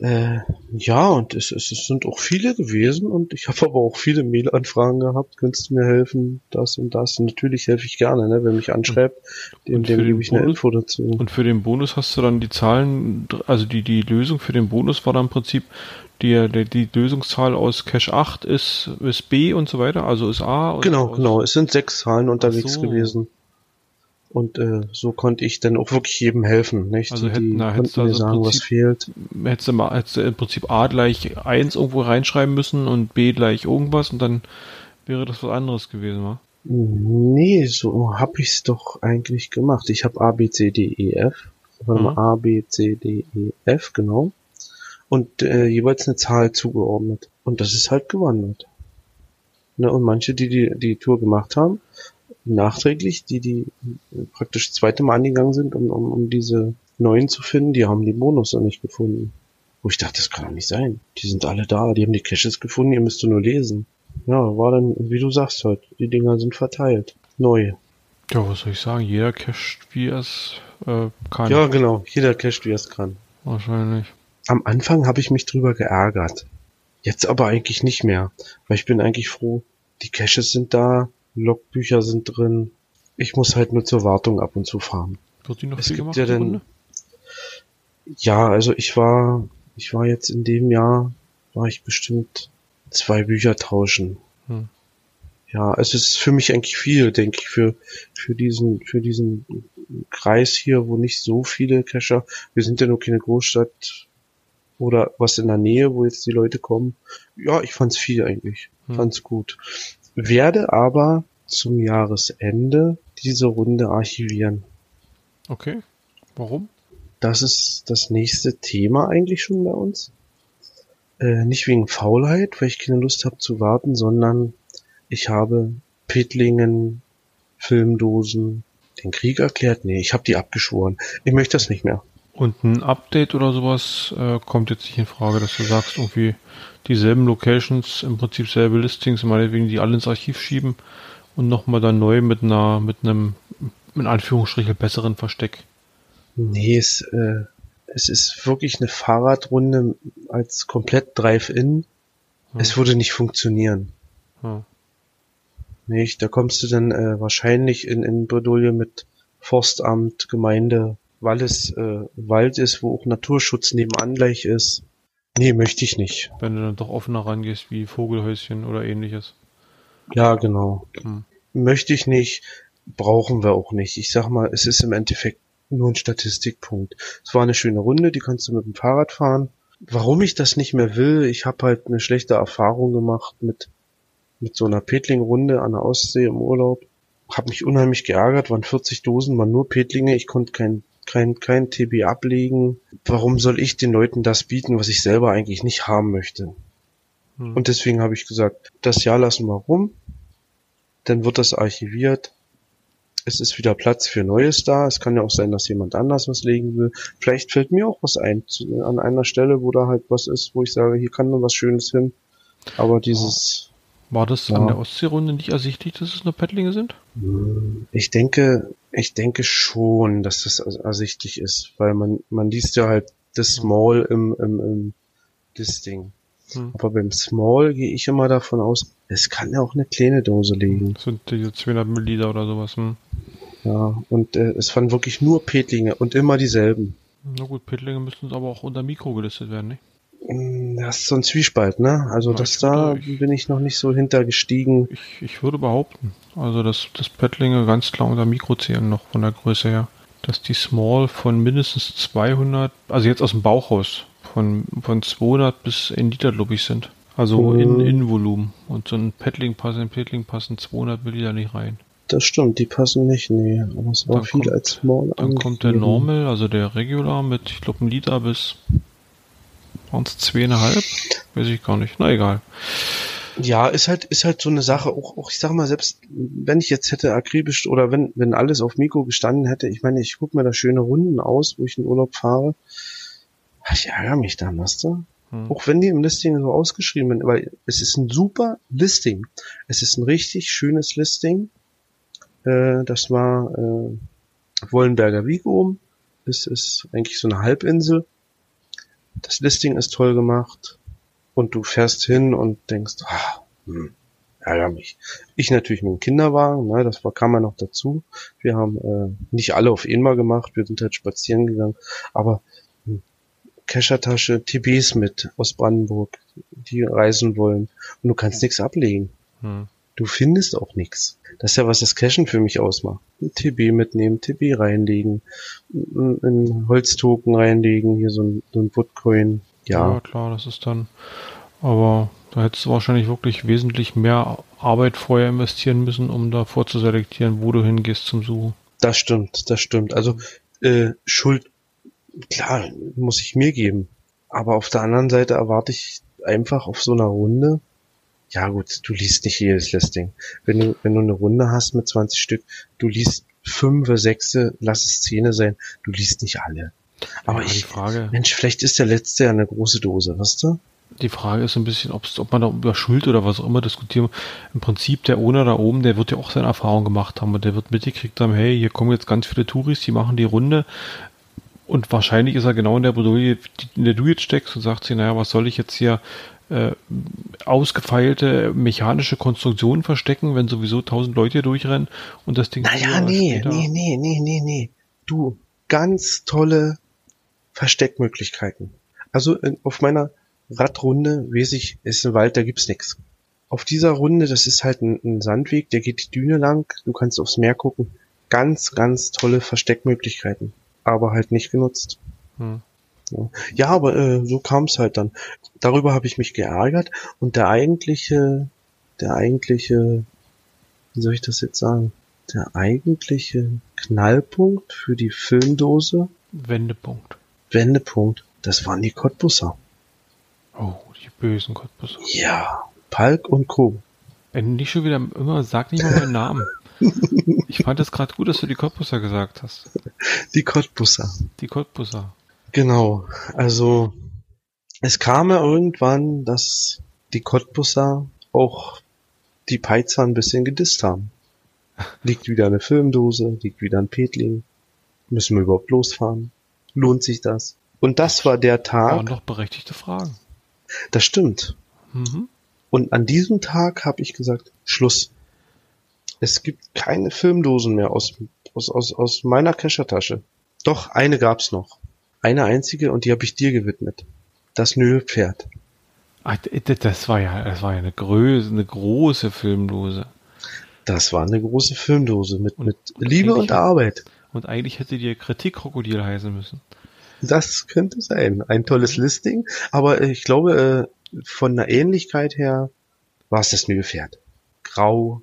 Äh, ja, und es, es, es sind auch viele gewesen und ich habe aber auch viele Mailanfragen gehabt. Könntest du mir helfen, das und das? Und natürlich helfe ich gerne, ne? Wer mich anschreibt, dem, dem gebe ich eine Bonus? Info dazu. Und für den Bonus hast du dann die Zahlen, also die, die Lösung für den Bonus war dann im Prinzip, die, die, die Lösungszahl aus Cache 8 ist, ist B und so weiter, also ist A. Genau, genau. Es sind sechs Zahlen unterwegs so. gewesen. Und äh, so konnte ich dann auch wirklich jedem helfen, nicht? Also die hätten- na, hättest mir also sagen, was Prinzip- fehlt. Hättest du, mal, hättest du im Prinzip A gleich 1 irgendwo reinschreiben müssen und B gleich irgendwas und dann wäre das was anderes gewesen, wa? Nee, so hab ich's doch eigentlich gemacht. Ich habe A, B, C, D, E, F. Warte Mhm. mal, A, B, C, D, E, F, genau. Und äh, jeweils eine Zahl zugeordnet. Und das ist halt gewandert. Ne, und manche, die, die die Tour gemacht haben, nachträglich, die die äh, praktisch das zweite Mal angegangen sind, um, um, um diese neuen zu finden, die haben die Bonus noch nicht gefunden. Wo ich dachte, das kann doch nicht sein. Die sind alle da, die haben die Caches gefunden, ihr müsst nur lesen. Ja, war dann, wie du sagst halt, die Dinger sind verteilt. Neu. Ja, was soll ich sagen? Jeder cached, wie er es äh, kann. Ja, genau. Jeder cached, wie er es kann. Wahrscheinlich. Am Anfang habe ich mich drüber geärgert. Jetzt aber eigentlich nicht mehr. Weil ich bin eigentlich froh, die Caches sind da, Logbücher sind drin. Ich muss halt nur zur Wartung ab und zu fahren. Wird die noch Es viel gibt gemacht, ja Runde? Ja, also ich war, ich war jetzt in dem Jahr, war ich bestimmt zwei Bücher tauschen. Hm. Ja, es ist für mich eigentlich viel, denke ich, für, für diesen, für diesen Kreis hier, wo nicht so viele Cacher, wir sind ja nur keine Großstadt oder was in der Nähe, wo jetzt die Leute kommen. Ja, ich fand's viel eigentlich. Hm. Fand's gut. Werde aber zum Jahresende diese Runde archivieren. Okay. Warum? Das ist das nächste Thema eigentlich schon bei uns. Äh, nicht wegen Faulheit, weil ich keine Lust habe zu warten, sondern ich habe Pittlingen, Filmdosen, den Krieg erklärt. Nee, ich habe die abgeschworen. Ich möchte das nicht mehr. Und ein Update oder sowas äh, kommt jetzt nicht in Frage, dass du sagst, irgendwie dieselben Locations, im Prinzip selbe Listings, meinetwegen die alle ins Archiv schieben und nochmal dann neu mit einer, mit einem, in Anführungsstrichen, besseren Versteck. Nee, es, äh, es ist wirklich eine Fahrradrunde als komplett Drive-In. Hm. Es würde nicht funktionieren. Ja. Nicht? Da kommst du dann äh, wahrscheinlich in, in Bredouille mit Forstamt, Gemeinde, weil es äh, Wald ist, wo auch Naturschutz nebenan gleich ist. Nee, möchte ich nicht. Wenn du dann doch offener rangehst, wie Vogelhäuschen oder ähnliches. Ja, genau. Hm. Möchte ich nicht, brauchen wir auch nicht. Ich sag mal, es ist im Endeffekt nur ein Statistikpunkt. Es war eine schöne Runde, die kannst du mit dem Fahrrad fahren. Warum ich das nicht mehr will, ich habe halt eine schlechte Erfahrung gemacht mit mit so einer Petling-Runde an der Ostsee im Urlaub. Hab mich unheimlich geärgert, waren 40 Dosen, waren nur Petlinge, ich konnte kein, kein, kein TB ablegen. Warum soll ich den Leuten das bieten, was ich selber eigentlich nicht haben möchte? Hm. Und deswegen habe ich gesagt, das Jahr lassen wir rum, dann wird das archiviert. Es ist wieder Platz für Neues da. Es kann ja auch sein, dass jemand anders was legen will. Vielleicht fällt mir auch was ein an einer Stelle, wo da halt was ist, wo ich sage, hier kann nur was Schönes hin. Aber dieses, War das Ja. an der Ostseerunde nicht ersichtlich, dass es nur Pettlinge sind? ich denke, ich denke schon, dass das er- ersichtlich ist, weil man, man liest ja halt das Small im, im, im das Ding. Hm. Aber beim Small gehe ich immer davon aus, es kann ja auch eine kleine Dose liegen. Das sind diese 200 Milliliter oder sowas. Hm. Ja, und äh, es waren wirklich nur Petlinge und immer dieselben. Na gut, Pettlinge müssen aber auch unter Mikro gelistet werden, nicht? Mm, Das ist so ein Zwiespalt, ne? Also Ja, das da ich- bin ich noch nicht so hintergestiegen. Ich, ich würde behaupten, also dass das Paddlinge ganz klar unter Mikro zählen noch von der Größe her. Dass die Small von mindestens 200, also jetzt aus dem Bauch raus, von, von 200 bis 1 Liter, glaube ich, sind. Also in, Mhm. in Volumen. Und so ein Paddling pass, ein Paddling passen 200 Milliliter nicht rein. Das stimmt, die passen nicht, nee. Aber es war Dann viel kommt- als Small Dann kommt der angegeben. Normal, also der Regular mit, ich glaube, ein Liter bis waren es zweieinhalb? Weiß ich gar nicht. Na egal. Ja, ist halt, ist halt so eine Sache, auch, auch ich sag mal, selbst wenn ich jetzt hätte akribisch oder wenn, wenn alles auf Mikro gestanden hätte, ich meine, ich gucke mir da schöne Runden aus, wo ich in Urlaub fahre. Ich ärgere mich weißt du? Hm. Auch wenn die im Listing so ausgeschrieben sind, weil es ist ein super Listing. Es ist ein richtig schönes Listing. Äh, das war äh, Wollenberger oben. Es ist eigentlich so eine Halbinsel. Das Listing ist toll gemacht. Und du fährst hin und denkst, ah, hm, ärger mich. Ich natürlich mit dem Kinderwagen, ne, das war, kam ja noch dazu. Wir haben äh, nicht alle auf einmal gemacht, wir sind halt spazieren gegangen, aber hm, Keschertasche, TBs mit aus Brandenburg, die reisen wollen. Und du kannst nichts ablegen. Hm. Du findest auch nichts. Das ist ja, was das Cashen für mich ausmacht. Ein TB mitnehmen, TB reinlegen, ein ein Holztoken reinlegen, hier so ein, so ein Woodcoin. Ja. Ja, klar, das ist dann. Aber da hättest du wahrscheinlich wirklich wesentlich mehr Arbeit vorher investieren müssen, um da vorzuselektieren, wo du hingehst zum Suchen. das stimmt, das stimmt. Also äh, Schuld, klar, muss ich mir geben. Aber auf der anderen Seite erwarte ich einfach auf so einer Runde, ja gut, du liest nicht jedes Listing. Wenn du, wenn du eine Runde hast mit 20 Stück, du liest fünf, sechs, lass es Zähne sein, du liest nicht alle. Aber ja, die ich, Frage, Mensch, vielleicht ist der letzte ja eine große Dose, weißt du? die Frage ist so ein bisschen, ob's, ob man da über Schuld oder was auch immer diskutieren. Im Prinzip der Owner da oben, der wird ja auch seine Erfahrung gemacht haben und der wird mitgekriegt haben, hey, hier kommen jetzt ganz viele Touris, die machen die Runde. Und wahrscheinlich ist er genau in der Bredouille, in der du jetzt steckst und sagt sich, naja, was soll ich jetzt hier äh, ausgefeilte mechanische Konstruktionen verstecken, wenn sowieso tausend Leute hier durchrennen und das Ding Naja, nee, nee, nee, nee, nee, nee. Du, ganz tolle Versteckmöglichkeiten. Also in, auf meiner Radrunde weiß ich, ist ein Wald, da gibt's nix. Auf dieser Runde, das ist halt ein, ein Sandweg, der geht die Düne lang, du kannst aufs Meer gucken. Ganz, ganz tolle Versteckmöglichkeiten. Aber halt nicht genutzt. Hm. Ja, aber äh, so kam's halt dann. Darüber habe ich mich geärgert und der eigentliche, der eigentliche, wie soll ich das jetzt sagen? Der eigentliche Knallpunkt für die Filmdose, Wendepunkt. Wendepunkt, das waren die Cottbusser. Oh, die bösen Cottbusser. Ja, Palk und Co. Ey, nicht schon wieder immer, sag nicht mal meinen Namen. [laughs] Ich fand es gerade gut, dass du die Cottbusser gesagt hast. Die Cottbusser. Die Cottbusser. Genau. Also es kam ja irgendwann, dass die Cottbusser auch die Peizer ein bisschen gedisst haben. Liegt wieder eine Filmdose, liegt wieder ein Petling. Müssen wir überhaupt losfahren? Lohnt sich das? Und das war der Waren Tag. doch berechtigte Fragen. Das stimmt. Mhm. Und an diesem Tag habe ich gesagt, Schluss. Es gibt keine Filmdosen mehr aus, aus, aus, aus meiner Keschertasche. Doch, eine gab's noch. Eine einzige und die habe ich dir gewidmet. Das Nilpferd. Ach, das war ja, das war ja eine Größe, eine große Filmdose. Das war eine große Filmdose mit, Und- mit und Liebe und Arbeit. Und eigentlich hätte die Kritikkrokodil heißen müssen. Das könnte sein. Ein tolles Listing. Aber äh, ich glaube, äh, von der Ähnlichkeit her war es das Nilpferd. Grau,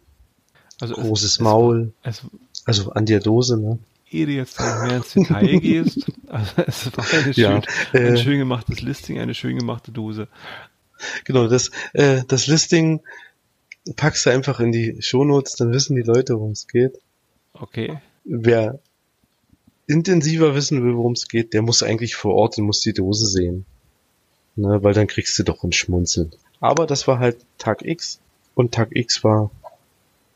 Also es- großes es, Maul. Es, Also an der Dose, ne? Ehe du jetzt noch mehr ins Detail [laughs] gehst, also es war eine Ja, schön, ein äh, schön gemachtes Listing, eine schön gemachte Dose. Genau, das, äh, das Listing packst du einfach in die Shownotes, dann wissen die Leute, worum es geht. Okay. Wer intensiver wissen will, worum es geht, der muss eigentlich vor Ort und muss die Dose sehen. Ne, weil dann kriegst du doch ein Schmunzeln. Aber das war halt Tag X und Tag X war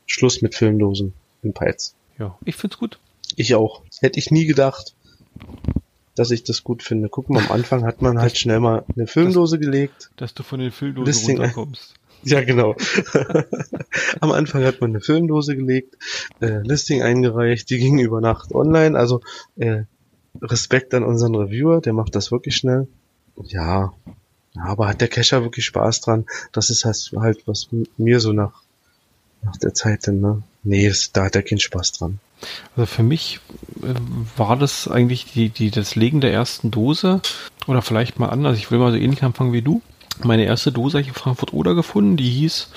Schluss mit Filmdosen in Peitz. Ja, ich find's gut. Ich auch. Hätte ich nie gedacht, dass ich das gut finde. Guck mal, am Anfang hat man halt schnell mal eine Filmdose gelegt. Dass du von den Filmdosen Listing- runterkommst. [laughs] Ja, genau. [laughs] Am Anfang hat man eine Filmdose gelegt, äh, Listing eingereicht, die ging über Nacht online. Also äh, Respekt an unseren Reviewer, der macht das wirklich schnell. Ja, aber hat der Kescher wirklich Spaß dran? Das ist halt, halt was mir so nach, nach der Zeit dann, ne? Nee, das, da hat er keinen Spaß dran. Also für mich äh, war das eigentlich die, die, das Legen der ersten Dose oder vielleicht mal anders. Ich will mal so ähnlich anfangen wie du. Meine erste Dose habe ich in Frankfurt Oder gefunden. Die hieß,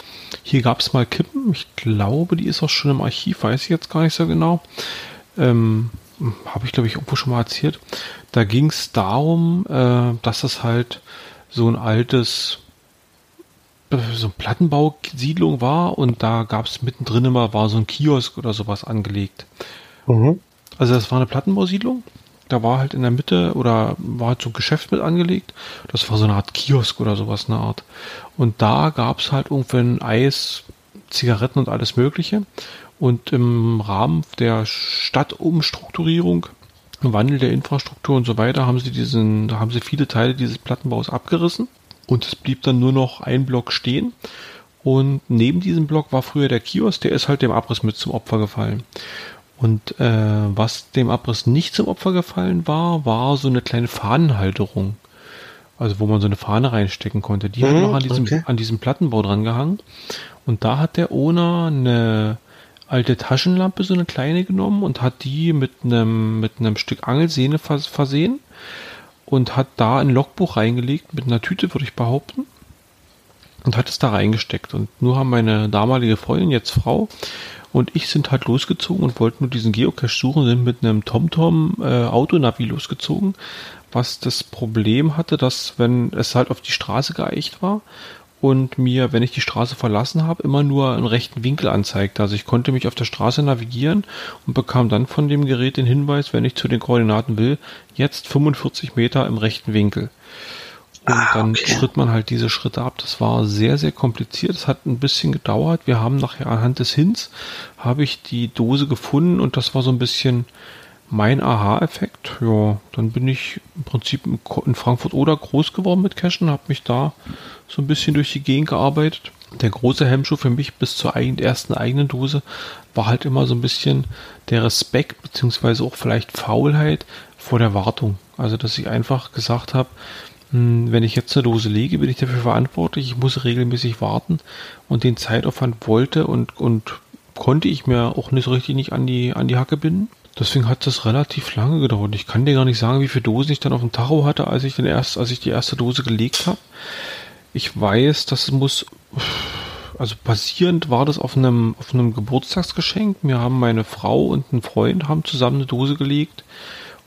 hier gab es mal Kippen. Ich glaube, die ist auch schon im Archiv, weiß ich jetzt gar nicht so genau. Ähm, habe ich, glaube ich, irgendwo schon mal erzählt. Da ging es darum, äh, dass es halt so ein altes, so ein Plattenbausiedlung war und da gab es mittendrin immer, war so ein Kiosk oder sowas angelegt. Mhm. Also das war eine Plattenbausiedlung. Da war halt in der Mitte oder war halt so ein Geschäft mit angelegt. Das war so eine Art Kiosk oder sowas, eine Art. Und da gab es halt irgendwann Eis, Zigaretten und alles Mögliche. Und im Rahmen der Stadtumstrukturierung, Wandel der Infrastruktur und so weiter, haben sie diesen, da haben sie viele Teile dieses Plattenbaus abgerissen und es blieb dann nur noch ein Block stehen. Und neben diesem Block war früher der Kiosk, der ist halt dem Abriss mit zum Opfer gefallen. Und äh, was dem Abriss nicht zum Opfer gefallen war, war so eine kleine Fahnenhalterung. Also wo man so eine Fahne reinstecken konnte. Die mhm, hat noch an diesem, okay. an diesem Plattenbau dran gehangen. Und da hat der Owner eine alte Taschenlampe, so eine kleine genommen und hat die mit einem, mit einem Stück Angelsehne versehen und hat da ein Logbuch reingelegt, mit einer Tüte, würde ich behaupten, und hat es da reingesteckt. Und nur haben meine damalige Freundin, jetzt Frau, und ich sind halt losgezogen und wollten nur diesen Geocache suchen, sind mit einem TomTom äh, Autonavi losgezogen, was das Problem hatte, dass wenn es halt auf die Straße geeicht war und mir, wenn ich die Straße verlassen habe, immer nur einen rechten Winkel anzeigte. Also ich konnte mich auf der Straße navigieren und bekam dann von dem Gerät den Hinweis, wenn ich zu den Koordinaten will, jetzt 45 Meter im rechten Winkel. Und ah, dann okay. schritt man halt diese Schritte ab. Das war sehr, sehr kompliziert. Es hat ein bisschen gedauert. Wir haben nachher anhand des Hints habe ich die Dose gefunden und das war so ein bisschen mein Aha-Effekt. Ja, dann bin ich im Prinzip in Frankfurt oder groß geworden mit Cashen, habe mich da so ein bisschen durch die Gegend gearbeitet. Der große Hemmschuh für mich bis zur ersten eigenen Dose war halt immer so ein bisschen der Respekt beziehungsweise auch vielleicht Faulheit vor der Wartung. Also dass ich einfach gesagt habe, hm, wenn ich jetzt eine Dose lege, bin ich dafür verantwortlich. Ich muss regelmäßig warten und den Zeitaufwand wollte und, und konnte ich mir auch nicht so richtig nicht an die, an die Hacke binden. Deswegen hat das relativ lange gedauert. Ich kann dir gar nicht sagen, wie viele Dosen ich dann auf dem Tacho hatte, als ich, den erst, als ich die erste Dose gelegt habe. Ich weiß, dass es muss, also basierend war das auf einem, auf einem Geburtstagsgeschenk. Mir haben meine Frau und ein Freund haben zusammen eine Dose gelegt.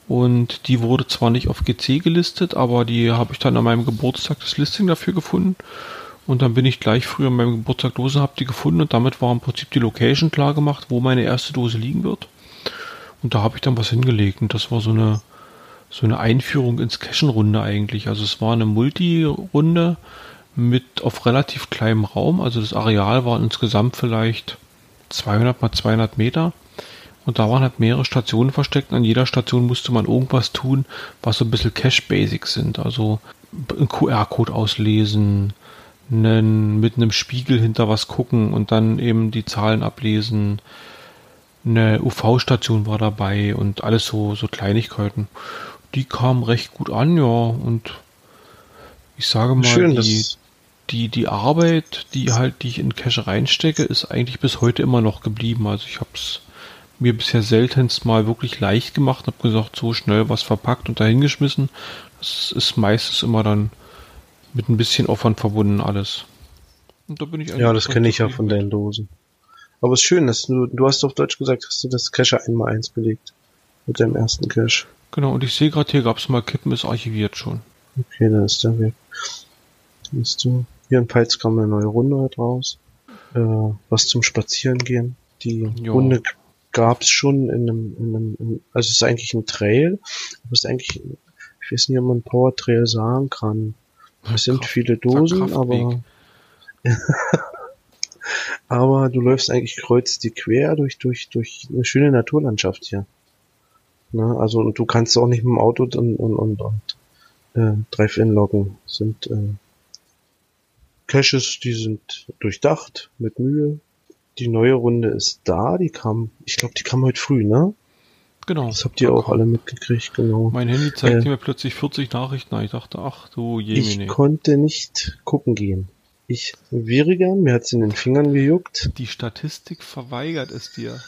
Und die wurde zwar nicht auf GC gelistet, aber die habe ich dann an meinem Geburtstag das Listing dafür gefunden. Und dann bin ich gleich früher an meinem Geburtstag Dose, habe die gefunden und damit war im Prinzip die Location klar gemacht, wo meine erste Dose liegen wird. Und da habe ich dann was hingelegt und das war so eine so eine Einführung ins Cashen-Runde eigentlich. Also es war eine Multi-Runde mit auf relativ kleinem Raum. Also das Areal war insgesamt vielleicht 200 mal 200 Meter. Und da waren halt mehrere Stationen versteckt. Und an jeder Station musste man irgendwas tun, was so ein bisschen Cache-Basics sind. Also einen QR-Code auslesen, einen, mit einem Spiegel hinter was gucken und dann eben die Zahlen ablesen. Eine UV-Station war dabei und alles so, so Kleinigkeiten. Die kamen recht gut an, ja, und ich sage mal, Schön, die, die, die Arbeit, die halt, die ich in Cache reinstecke, ist eigentlich bis heute immer noch geblieben. Also ich habe es mir bisher seltenst mal wirklich leicht gemacht, habe gesagt, so schnell was verpackt und dahingeschmissen. Das ist meistens immer dann mit ein bisschen Aufwand verbunden alles. Da ja, das kenne ich ja von deinen Dosen. Aber es ist schön, dass du, du hast auf Deutsch gesagt, hast du das Cache einmal eins belegt. Mit deinem ersten Cache. Genau, und ich sehe gerade hier gab es mal Kippen, ist archiviert schon. Okay, dann ist der weg. Siehst du, hier in Peitz kam eine neue Runde halt raus. Äh, was zum Spazieren gehen. Die jo. Runde gab es schon in einem, in einem in, also es ist eigentlich ein Trail, aber es ist eigentlich, ich weiß nicht, ob man Power Trail sagen kann. Es sind viele Dosen, aber [laughs] aber du läufst eigentlich kreuz die quer durch durch durch eine schöne Naturlandschaft hier. Ne? Also und du kannst auch nicht mit dem Auto und und und, und äh, Drive-In loggen. Sind äh, Caches, die sind durchdacht mit Mühe. Die neue Runde ist da, die kam, ich glaube, die kam heute früh, ne? Genau. Das habt ihr auch alle mitgekriegt, genau. Mein Handy zeigte äh, mir plötzlich 40 Nachrichten an. Ich dachte, ach du Jemine. Ich konnte nicht gucken gehen. Ich wäre gern, mir hat's in den Fingern gejuckt. Die Statistik verweigert es dir.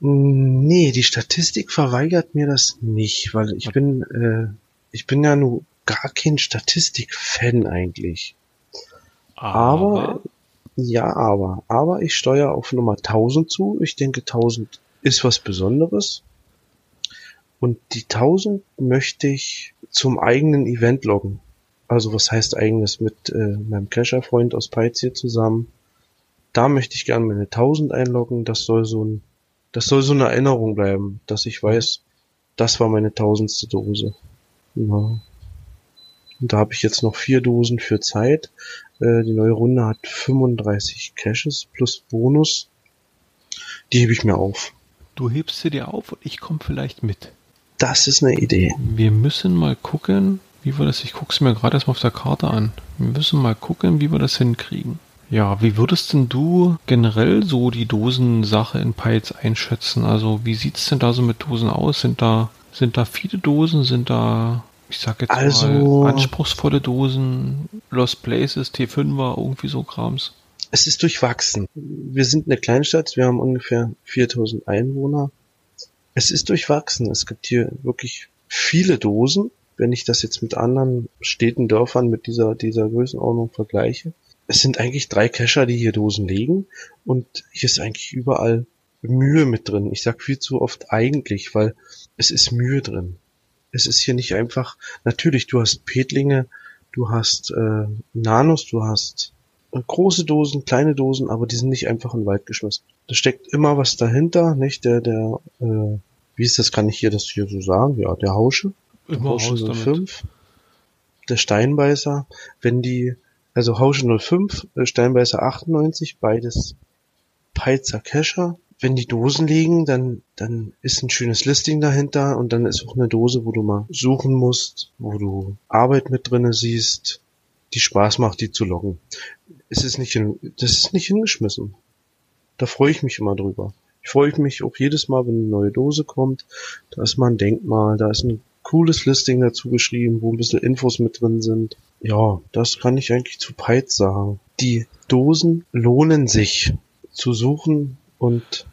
Mm, nee, die Statistik verweigert mir das nicht, weil ich bin, äh, ich bin ja nur gar kein Statistik-Fan eigentlich. Aber, aber, ja, aber, aber ich steuere auf Nummer 1000 zu. Ich denke, 1000 ist was Besonderes. Und die 1000 möchte ich zum eigenen Event loggen. Also was heißt eigenes mit äh, meinem Cacher-Freund aus Peitz hier zusammen. Da möchte ich gerne meine 1000 einloggen. Das soll so ein, das soll so eine Erinnerung bleiben, dass ich weiß, das war meine tausendste Dose. Ja. Und da habe ich jetzt noch vier Dosen für Zeit. Äh, die neue Runde hat 35 Caches plus Bonus. Die hebe ich mir auf. Du hebst sie dir auf und ich komme vielleicht mit. Das ist eine Idee. Wir müssen mal gucken, wie wir das, ich gucke es mir gerade erstmal auf der Karte an. Wir müssen mal gucken, wie wir das hinkriegen. Ja, wie würdest denn du generell so die Dosensache in Peitz einschätzen? Also wie sieht es denn da so mit Dosen aus? Sind da, sind da viele Dosen? Sind da, ich sag jetzt also, mal, anspruchsvolle Dosen, Lost Places, T5er, irgendwie so Krams? Es ist durchwachsen. Wir sind eine Kleinstadt, wir haben ungefähr 4000 Einwohner. Es ist durchwachsen. Es gibt hier wirklich viele Dosen. Wenn ich das jetzt mit anderen Städten, Dörfern mit dieser, dieser Größenordnung vergleiche. Es sind eigentlich drei Cacher, die hier Dosen legen. Und hier ist eigentlich überall Mühe mit drin. Ich sag viel zu oft eigentlich, weil es ist Mühe drin. Es ist hier nicht einfach, natürlich, du hast Petlinge, du hast äh, Nanos, du hast äh, große Dosen, kleine Dosen, aber die sind nicht einfach in den Wald geschmissen. Da steckt immer was dahinter, nicht? Der, der, äh, wie ist das, kann ich hier das hier so sagen? Ja, der Hausche. Immer Hausche 05. Der Steinbeißer, wenn die, also Hausche 05, äh, Steinbeißer 98, beides Peizer Kescher. Wenn die Dosen liegen, dann, dann ist ein schönes Listing dahinter und dann ist auch eine Dose, wo du mal suchen musst, wo du Arbeit mit drinne siehst, die Spaß macht, die zu loggen. Es ist nicht, hin, das ist nicht hingeschmissen. Da freue ich mich immer drüber. Ich freue mich auch jedes Mal, wenn eine neue Dose kommt. Da ist mal ein Denkmal, da ist ein cooles Listing dazu geschrieben, wo ein bisschen Infos mit drin sind. Ja, das kann ich eigentlich zu Peitz sagen. Die Dosen lohnen sich zu suchen und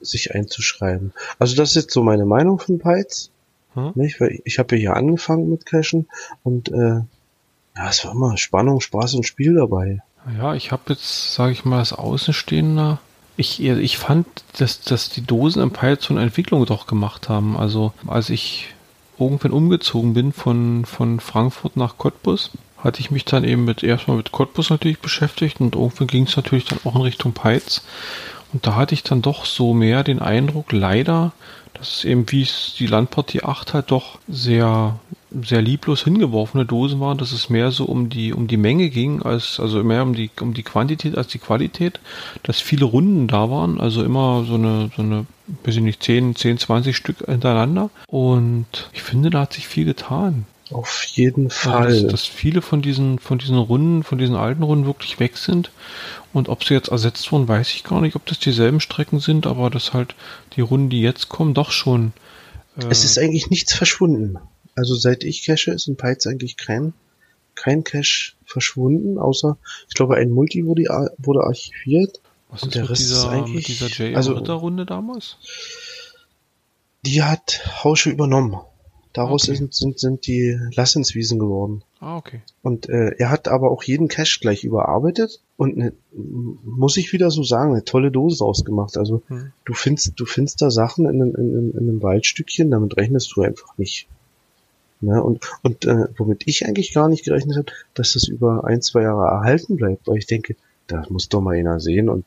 sich einzuschreiben. Also das ist jetzt so meine Meinung von Peitz. Hm? Nicht? Weil ich habe ja hier angefangen mit Cashen und äh, ja, es war immer Spannung, Spaß und Spiel dabei. Ja, ich habe jetzt, sage ich mal, als Außenstehender, ich, ich fand, dass, dass die Dosen im Pilot so eine Entwicklung doch gemacht haben. Also als ich irgendwann umgezogen bin von, von Frankfurt nach Cottbus, hatte ich mich dann eben mit erstmal mit Cottbus natürlich beschäftigt und irgendwann ging es natürlich dann auch in Richtung Peitz. Und da hatte ich dann doch so mehr den Eindruck, leider, dass eben wie es die Landpartie 8 halt doch sehr sehr lieblos hingeworfene Dosen waren, dass es mehr so um die um die Menge ging als also mehr um die um die Quantität als die Qualität, dass viele Runden da waren, also immer so eine so eine weiß ich nicht 10 10 20 Stück hintereinander und ich finde, da hat sich viel getan. Auf jeden Fall. Also, dass, dass viele von diesen von diesen Runden, von diesen alten Runden wirklich weg sind und ob sie jetzt ersetzt wurden, weiß ich gar nicht, ob das dieselben Strecken sind, aber dass halt die Runden, die jetzt kommen, doch schon äh es ist eigentlich nichts verschwunden. Also seit ich cache, ist in Python eigentlich kein, kein Cache verschwunden, außer, ich glaube, ein Multi wurde, wurde archiviert. Was und der Rest dieser, ist eigentlich, dieser J also, Runde damals? Die hat Hausche übernommen. Daraus okay. sind, sind, sind die Lassenswiesen geworden. Ah, okay. Und äh, er hat aber auch jeden Cache gleich überarbeitet und ne, muss ich wieder so sagen, eine tolle Dose ausgemacht. Also hm. du findest, du findest da Sachen in, in, in, in einem Waldstückchen, damit rechnest du einfach nicht. Ne? Und, und äh, womit ich eigentlich gar nicht gerechnet habe, dass das über ein, zwei Jahre erhalten bleibt, weil ich denke, da muss doch mal einer sehen und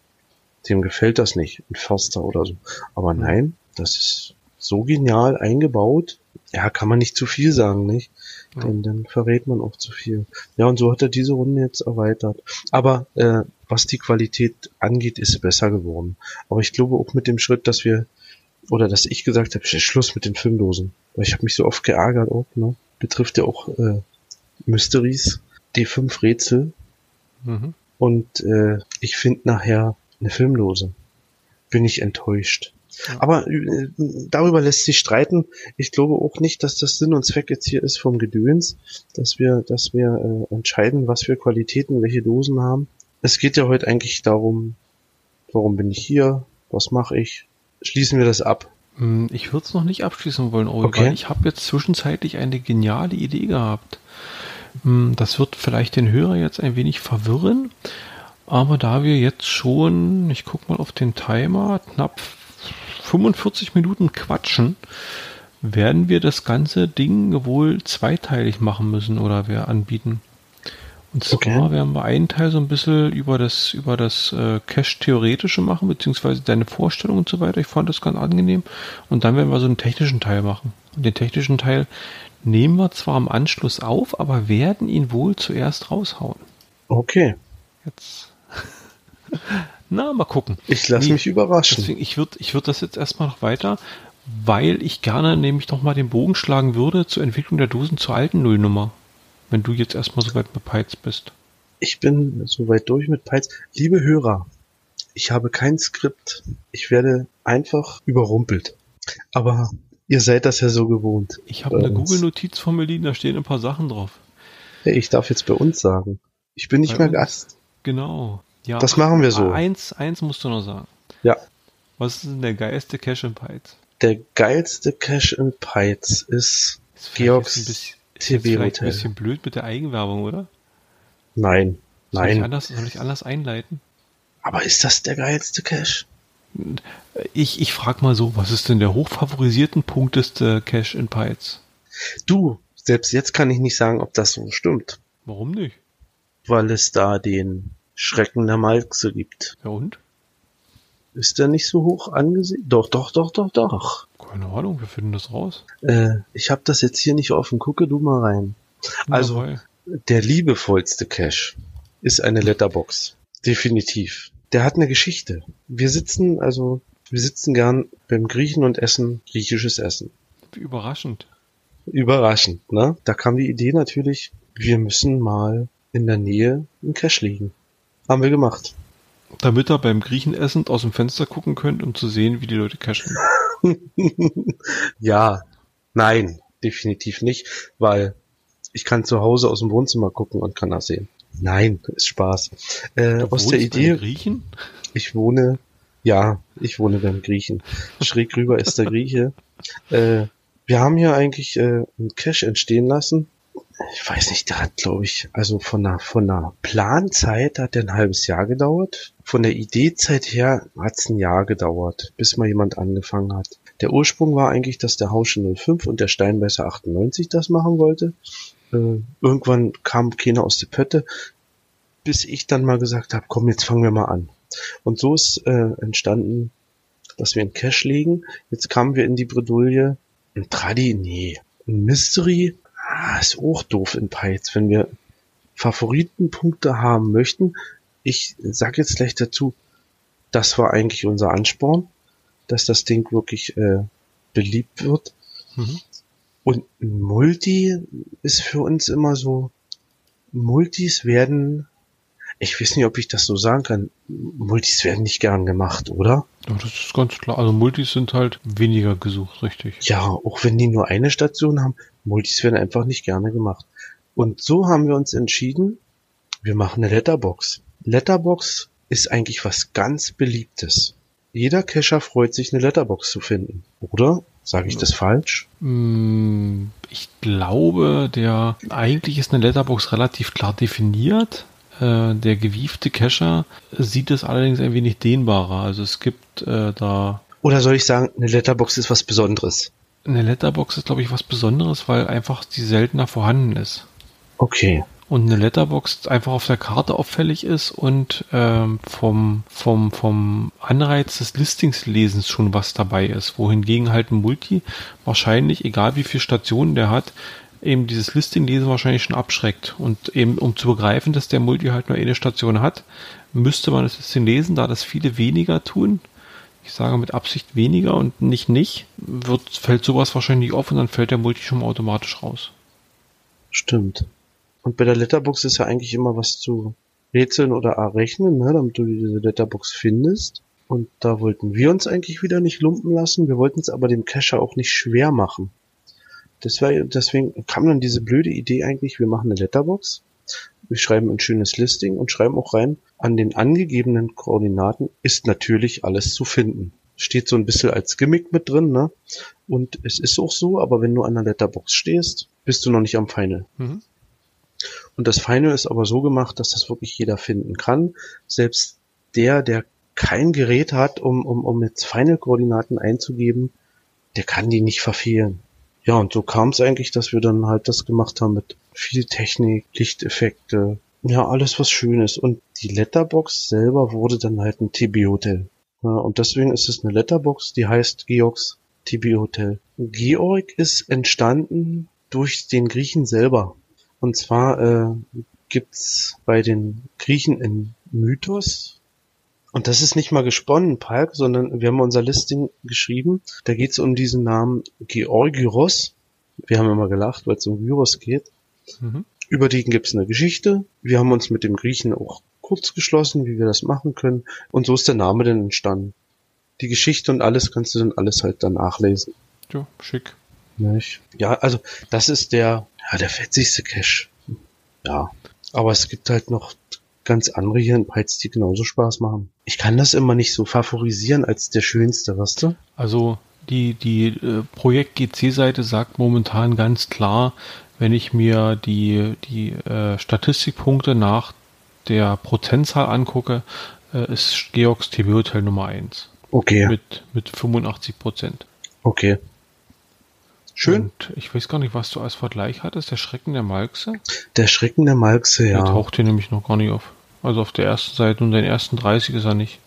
dem gefällt das nicht, ein Förster oder so. Aber nein, das ist so genial eingebaut. Ja, kann man nicht zu viel sagen, nicht? Ja. Denn dann verrät man auch zu viel. Ja, und so hat er diese Runde jetzt erweitert. Aber äh, was die Qualität angeht, ist besser geworden. Aber ich glaube auch mit dem Schritt, dass wir oder dass ich gesagt habe, Schluss mit den Filmdosen. Weil ich habe mich so oft geärgert auch, ne? Betrifft ja auch äh, Mysteries, D5 Rätsel. Mhm. Und äh, ich finde nachher eine Filmdose. Bin ich enttäuscht. Aber äh, darüber lässt sich streiten. Ich glaube auch nicht, dass das Sinn und Zweck jetzt hier ist vom Gedöns, dass wir, dass wir äh, entscheiden, was für Qualitäten welche Dosen haben. Es geht ja heute eigentlich darum, warum bin ich hier, was mache ich. Schließen wir das ab. Hm, ich würde es noch nicht abschließen wollen, Ori, Okay. ich habe jetzt zwischenzeitlich eine geniale Idee gehabt. Hm, Das wird vielleicht den Hörer jetzt ein wenig verwirren, aber da wir jetzt schon, ich guck mal auf den Timer, knapp 45 Minuten quatschen, werden wir das ganze Ding wohl zweiteilig machen müssen oder wir anbieten. Und zwar Okay. werden wir einen Teil so ein bisschen über das, über das äh, Cache-Theoretische machen, beziehungsweise deine Vorstellung und so weiter. Ich fand das ganz angenehm. Und dann werden wir so einen technischen Teil machen. Und den technischen Teil nehmen wir zwar im Anschluss auf, aber werden ihn wohl zuerst raushauen. Okay. Jetzt. Na, mal gucken. Ich lasse Nee, mich überraschen. Deswegen, ich würde ich würd das jetzt erstmal noch weiter, weil ich gerne nämlich noch mal den Bogen schlagen würde zur Entwicklung der Dosen zur alten Nullnummer. Wenn du jetzt erstmal so weit mit Peits bist. Ich bin soweit durch mit Peits. Liebe Hörer, ich habe kein Skript. Ich werde einfach überrumpelt. Aber ihr seid das ja so gewohnt. Ich habe eine. Google-Notiz von mir liegen, da stehen ein paar Sachen drauf. Hey, ich darf jetzt bei uns sagen. Ich bin nicht Bei mehr uns? Gast. Genau. Ja, Das machen wir so. Eins, eins musst du noch sagen. Ja. Was ist denn der geilste Cache in Peits? Der geilste Cache in Peits ist Ist Georgs ein bisschen, ist TB ein Hotel. bisschen blöd mit der Eigenwerbung, oder? Nein. Soll ich Nein. anders, soll ich anders einleiten? Aber ist das der geilste Cache? Ich, ich frag mal so, was ist denn der hochfavorisierten punkteste Cache in Peits? Du, selbst jetzt kann ich nicht sagen, ob das so stimmt. Warum nicht? Weil es da den Schrecken der Malze gibt. Ja und? Ist der nicht so hoch angesehen? Doch, doch, doch, doch, doch. Keine Ahnung, wir finden das raus. Äh, ich habe das jetzt hier nicht offen. Gucke du mal rein. Also- Dabei. Der liebevollste Cache ist eine Letterbox. Definitiv. Der hat eine Geschichte. Wir sitzen, also, wir sitzen gern beim Griechen und essen griechisches Essen. Wie überraschend. Überraschend, ne? Da kam die Idee natürlich, wir müssen mal in der Nähe einen Cache legen. Haben wir gemacht. Damit ihr beim Griechen essend aus dem Fenster gucken könnt, um zu sehen, wie die Leute cashen. [laughs] ja, nein, definitiv nicht, weil ich kann zu Hause aus dem Wohnzimmer gucken und kann das sehen. Nein, ist Spaß. Äh, aus der Idee, Griechen? ich wohne, ja, ich wohne beim Griechen. Schräg rüber ist der Grieche. Äh, wir haben hier eigentlich äh, einen Cache entstehen lassen. Ich weiß nicht, der hat, glaube ich, also von der, von der Planzeit hat der ein halbes Jahr gedauert. Von der Ideezeit her hat es ein Jahr gedauert, bis mal jemand angefangen hat. Der Ursprung war eigentlich, dass der Hausche 05 und der Steinbeißer 98 das machen wollte. Äh, irgendwann kam keiner aus der Pötte, bis ich dann mal gesagt habe, komm, jetzt fangen wir mal an. Und so ist äh, entstanden, dass wir einen Cache legen. Jetzt kamen wir in die Bredouille. Ein Tradi, nee. Ein Mystery, ah, ist auch doof in Python. Wenn wir Favoritenpunkte haben möchten, ich sag jetzt gleich dazu, das war eigentlich unser Ansporn, dass das Ding wirklich äh, beliebt wird. Mhm. Und Multi ist für uns immer so, Multis werden, ich weiß nicht, ob ich das so sagen kann, Multis werden nicht gern gemacht, oder? Ja, das ist ganz klar. Also Multis sind halt weniger gesucht, richtig. Ja, auch wenn die nur eine Station haben, Multis werden einfach nicht gerne gemacht. Und so haben wir uns entschieden, wir machen eine Letterbox. Letterbox ist eigentlich was ganz Beliebtes. Jeder Cacher freut sich, eine Letterbox zu finden. Oder? Sage ich das falsch? Mm, Ich glaube, der eigentlich ist eine Letterbox relativ klar definiert. Äh, Der gewiefte Cacher sieht es allerdings ein wenig dehnbarer. Also es gibt äh, da Oder soll ich sagen, eine Letterbox ist was Besonderes? Eine Letterbox ist glaube ich was Besonderes, weil einfach die seltener vorhanden ist. Okay. Und eine Letterbox einfach auf der Karte auffällig ist und ähm, vom, vom, vom Anreiz des Listingslesens schon was dabei ist. Wohingegen halt ein Multi wahrscheinlich, egal wie viele Stationen der hat, eben dieses Listinglesen wahrscheinlich schon abschreckt. Und eben um zu begreifen, dass der Multi halt nur eine Station hat, müsste man das Listing lesen, da das viele weniger tun. Ich sage mit Absicht weniger und nicht nicht, wird, fällt sowas wahrscheinlich auf und dann fällt der Multi schon automatisch raus. Stimmt. Und bei der Letterbox ist ja eigentlich immer was zu rätseln oder errechnen, ne, damit du diese Letterbox findest. Und da wollten wir uns eigentlich wieder nicht lumpen lassen. Wir wollten es aber dem Cacher auch nicht schwer machen. Deswegen, deswegen kam dann diese blöde Idee eigentlich, wir machen eine Letterbox. Wir schreiben ein schönes Listing und schreiben auch rein, an den angegebenen Koordinaten ist natürlich alles zu finden. Steht so ein bisschen als Gimmick mit drin, ne? Und es ist auch so, aber wenn du an der Letterbox stehst, bist du noch nicht am Final. Mhm. Und das Final ist aber so gemacht, dass das wirklich jeder finden kann. Selbst der, der kein Gerät hat, um, um, um jetzt Final-Koordinaten einzugeben, der kann die nicht verfehlen. Ja, und so kam es eigentlich, dass wir dann halt das gemacht haben mit viel Technik, Lichteffekte, ja, alles was schön ist. Und die Letterbox selber wurde dann halt ein TB-Hotel. Ja, und deswegen ist es eine Letterbox, die heißt Georgs TB-Hotel. Georg ist entstanden durch den Griechen selber. Und zwar äh, gibt's bei den Griechen in Mythos, und das ist nicht mal gesponnen, Palk, sondern wir haben unser Listing geschrieben. Da geht es um diesen Namen Georgiros. Wir haben immer gelacht, weil es um Gyros geht. Mhm. Über den gibt es eine Geschichte. Wir haben uns mit dem Griechen auch kurz geschlossen, wie wir das machen können. Und so ist der Name dann entstanden. Die Geschichte und alles kannst du dann alles halt dann nachlesen. Ja, schick. Ja, also das ist der, ja, der fetzigste Cache. Ja. Aber es gibt halt noch ganz andere hier in Peitz, die genauso Spaß machen. Ich kann das immer nicht so favorisieren als der schönste, weißt du? Also die, die äh, Projekt GC-Seite sagt momentan ganz klar, wenn ich mir die, die äh, Statistikpunkte nach der Prozentzahl angucke, äh, ist Georgs TV Hotel Nummer 1. Okay. Mit, mit 85 Prozent. Okay. Schön. Und ich weiß gar nicht, was du als Vergleich hattest. Der Schrecken der Malkse? Der Schrecken der Malkse, ja. Der taucht hier nämlich noch gar nicht auf. Also auf der ersten Seite und den ersten 30 ist er nicht.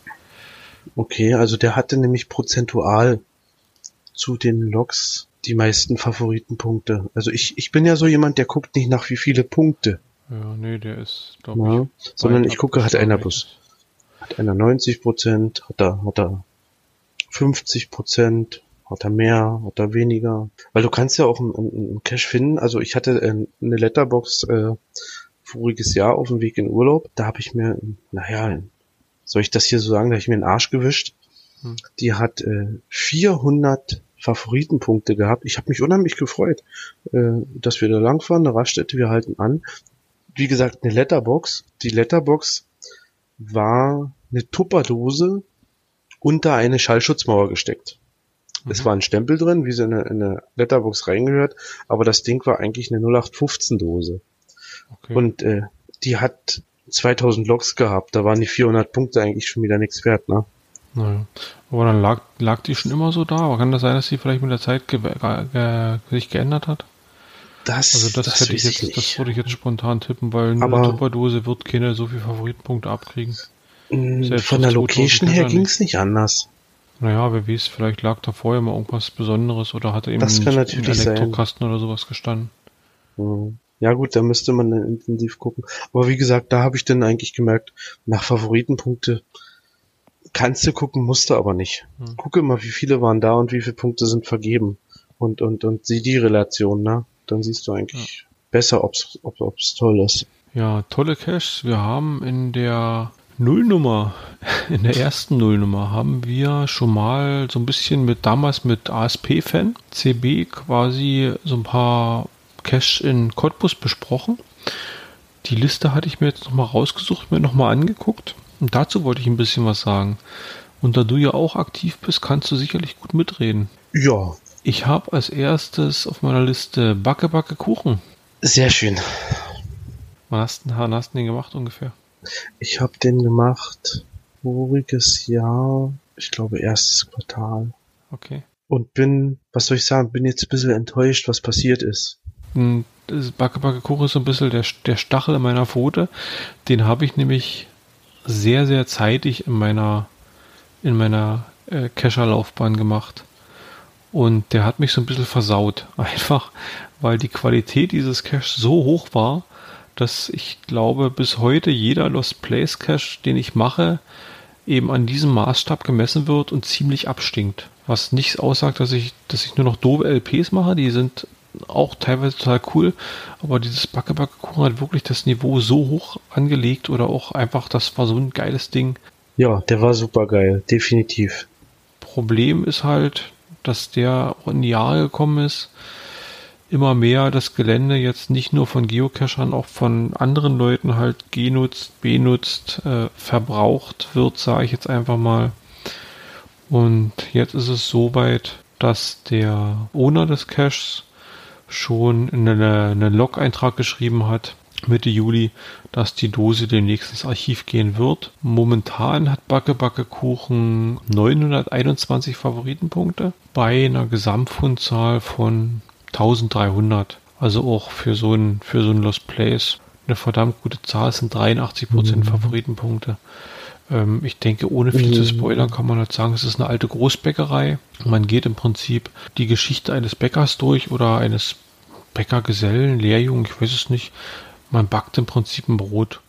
Okay, also der hatte nämlich prozentual zu den Logs die meisten Favoritenpunkte. Also ich, ich bin ja so jemand, der guckt nicht nach wie viele Punkte. Ja, nee, der ist, glaube ja, ich. Sondern ich gucke, hat einer Bus. Hat einer 90 Prozent, hat er, hat er 50 Prozent, hat er mehr? Hat er weniger? Weil du kannst ja auch einen, einen Cache finden. Also ich hatte äh, eine Letterbox äh, voriges Jahr auf dem Weg in Urlaub. Da habe ich mir, naja, soll ich das hier so sagen, da habe ich mir einen Arsch gewischt. Hm. Die hat äh, 400 Favoritenpunkte gehabt. Ich habe mich unheimlich gefreut, äh, dass wir da langfahren, eine Raststätte, wir halten an. Wie gesagt, eine Letterbox. Die Letterbox war eine Tupperdose unter eine Schallschutzmauer gesteckt. Mhm. Es war ein Stempel drin, wie sie in eine, in eine Letterbox reingehört, aber das Ding war eigentlich eine 0815 Dose. Okay. Und äh, die hat 2000 Logs gehabt, da waren die 400 Punkte eigentlich schon wieder nichts wert, ne? Naja. Aber dann lag, lag die schon immer so da, aber kann das sein, dass sie vielleicht mit der Zeit ge ge sich geändert hat? Das, also das, das hätte ich jetzt, ich das würde ich jetzt spontan tippen, weil nur aber eine Tupperdose wird keine so viel Favoritenpunkte abkriegen. Mm, von der Location her ging es nicht anders. Naja, wer weiß, vielleicht lag da vorher mal irgendwas Besonderes oder hatte eben das kann natürlich Elektrokasten sein. oder sowas gestanden. Mhm. Ja gut, da müsste man dann intensiv gucken. Aber wie gesagt, da habe ich dann eigentlich gemerkt, nach Favoritenpunkte kannst du gucken, musst du aber nicht. Hm. Gucke mal, wie viele waren da und wie viele Punkte sind vergeben. Und, und, und sieh die Relation, ne? Dann siehst du eigentlich ja. besser, ob's, ob, ob's toll ist. Ja, tolle Caches. Wir haben in der Nullnummer, [laughs] in der ersten Nullnummer haben wir schon mal so ein bisschen mit damals mit ASP-Fan, CB quasi so ein paar Cache in Cottbus besprochen. Die Liste hatte ich mir jetzt nochmal rausgesucht, mir nochmal angeguckt. Und dazu wollte ich ein bisschen was sagen. Und da du ja auch aktiv bist, kannst du sicherlich gut mitreden. Ja. Ich habe als erstes auf meiner Liste Backe, Backe, Kuchen. Sehr schön. Wann hast, wann hast du den gemacht ungefähr? Ich habe den gemacht voriges Jahr, ich glaube erstes Quartal. Okay. Und bin, was soll ich sagen, bin jetzt ein bisschen enttäuscht, was passiert ist. Hm, Backe Backe Kuchen ist so ein bisschen der, der Stachel in meiner Pfote. Den habe ich nämlich sehr, sehr zeitig in meiner, in meiner äh, Kescher-Laufbahn gemacht. Und der hat mich so ein bisschen versaut. [laughs] Einfach, weil die Qualität dieses Cache so hoch war, dass ich glaube, bis heute jeder Lost Place Cache, den ich mache, eben an diesem Maßstab gemessen wird und ziemlich abstinkt. Was nicht aussagt, dass ich, dass ich nur noch doofe LPs mache, die sind auch teilweise total cool, aber dieses Backe Backe Kuchen hat wirklich das Niveau so hoch angelegt oder auch einfach, das war so ein geiles Ding. Ja, der war super geil, definitiv. Problem ist halt, dass der in die Jahre gekommen ist, immer mehr das Gelände jetzt nicht nur von Geocachern, auch von anderen Leuten halt genutzt, benutzt, äh, verbraucht wird, sage ich jetzt einfach mal. Und jetzt ist es so weit, dass der Owner des Caches schon eine, einen Log-Eintrag geschrieben hat, Mitte Juli, dass die Dose demnächst ins Archiv gehen wird. Momentan hat Backe Backe Kuchen 921 Favoritenpunkte bei einer Gesamtfundzahl von 1300. Also auch für so ein, für so ein Lost Place eine verdammt gute Zahl. Es sind 83 Prozent mhm. Favoritenpunkte. Ähm, ich denke, ohne viel mhm. zu spoilern kann man halt sagen, es ist eine alte Großbäckerei. Man geht im Prinzip die Geschichte eines Bäckers durch oder eines Bäckergesellen, Lehrjungen, ich weiß es nicht. Man backt im Prinzip ein Brot.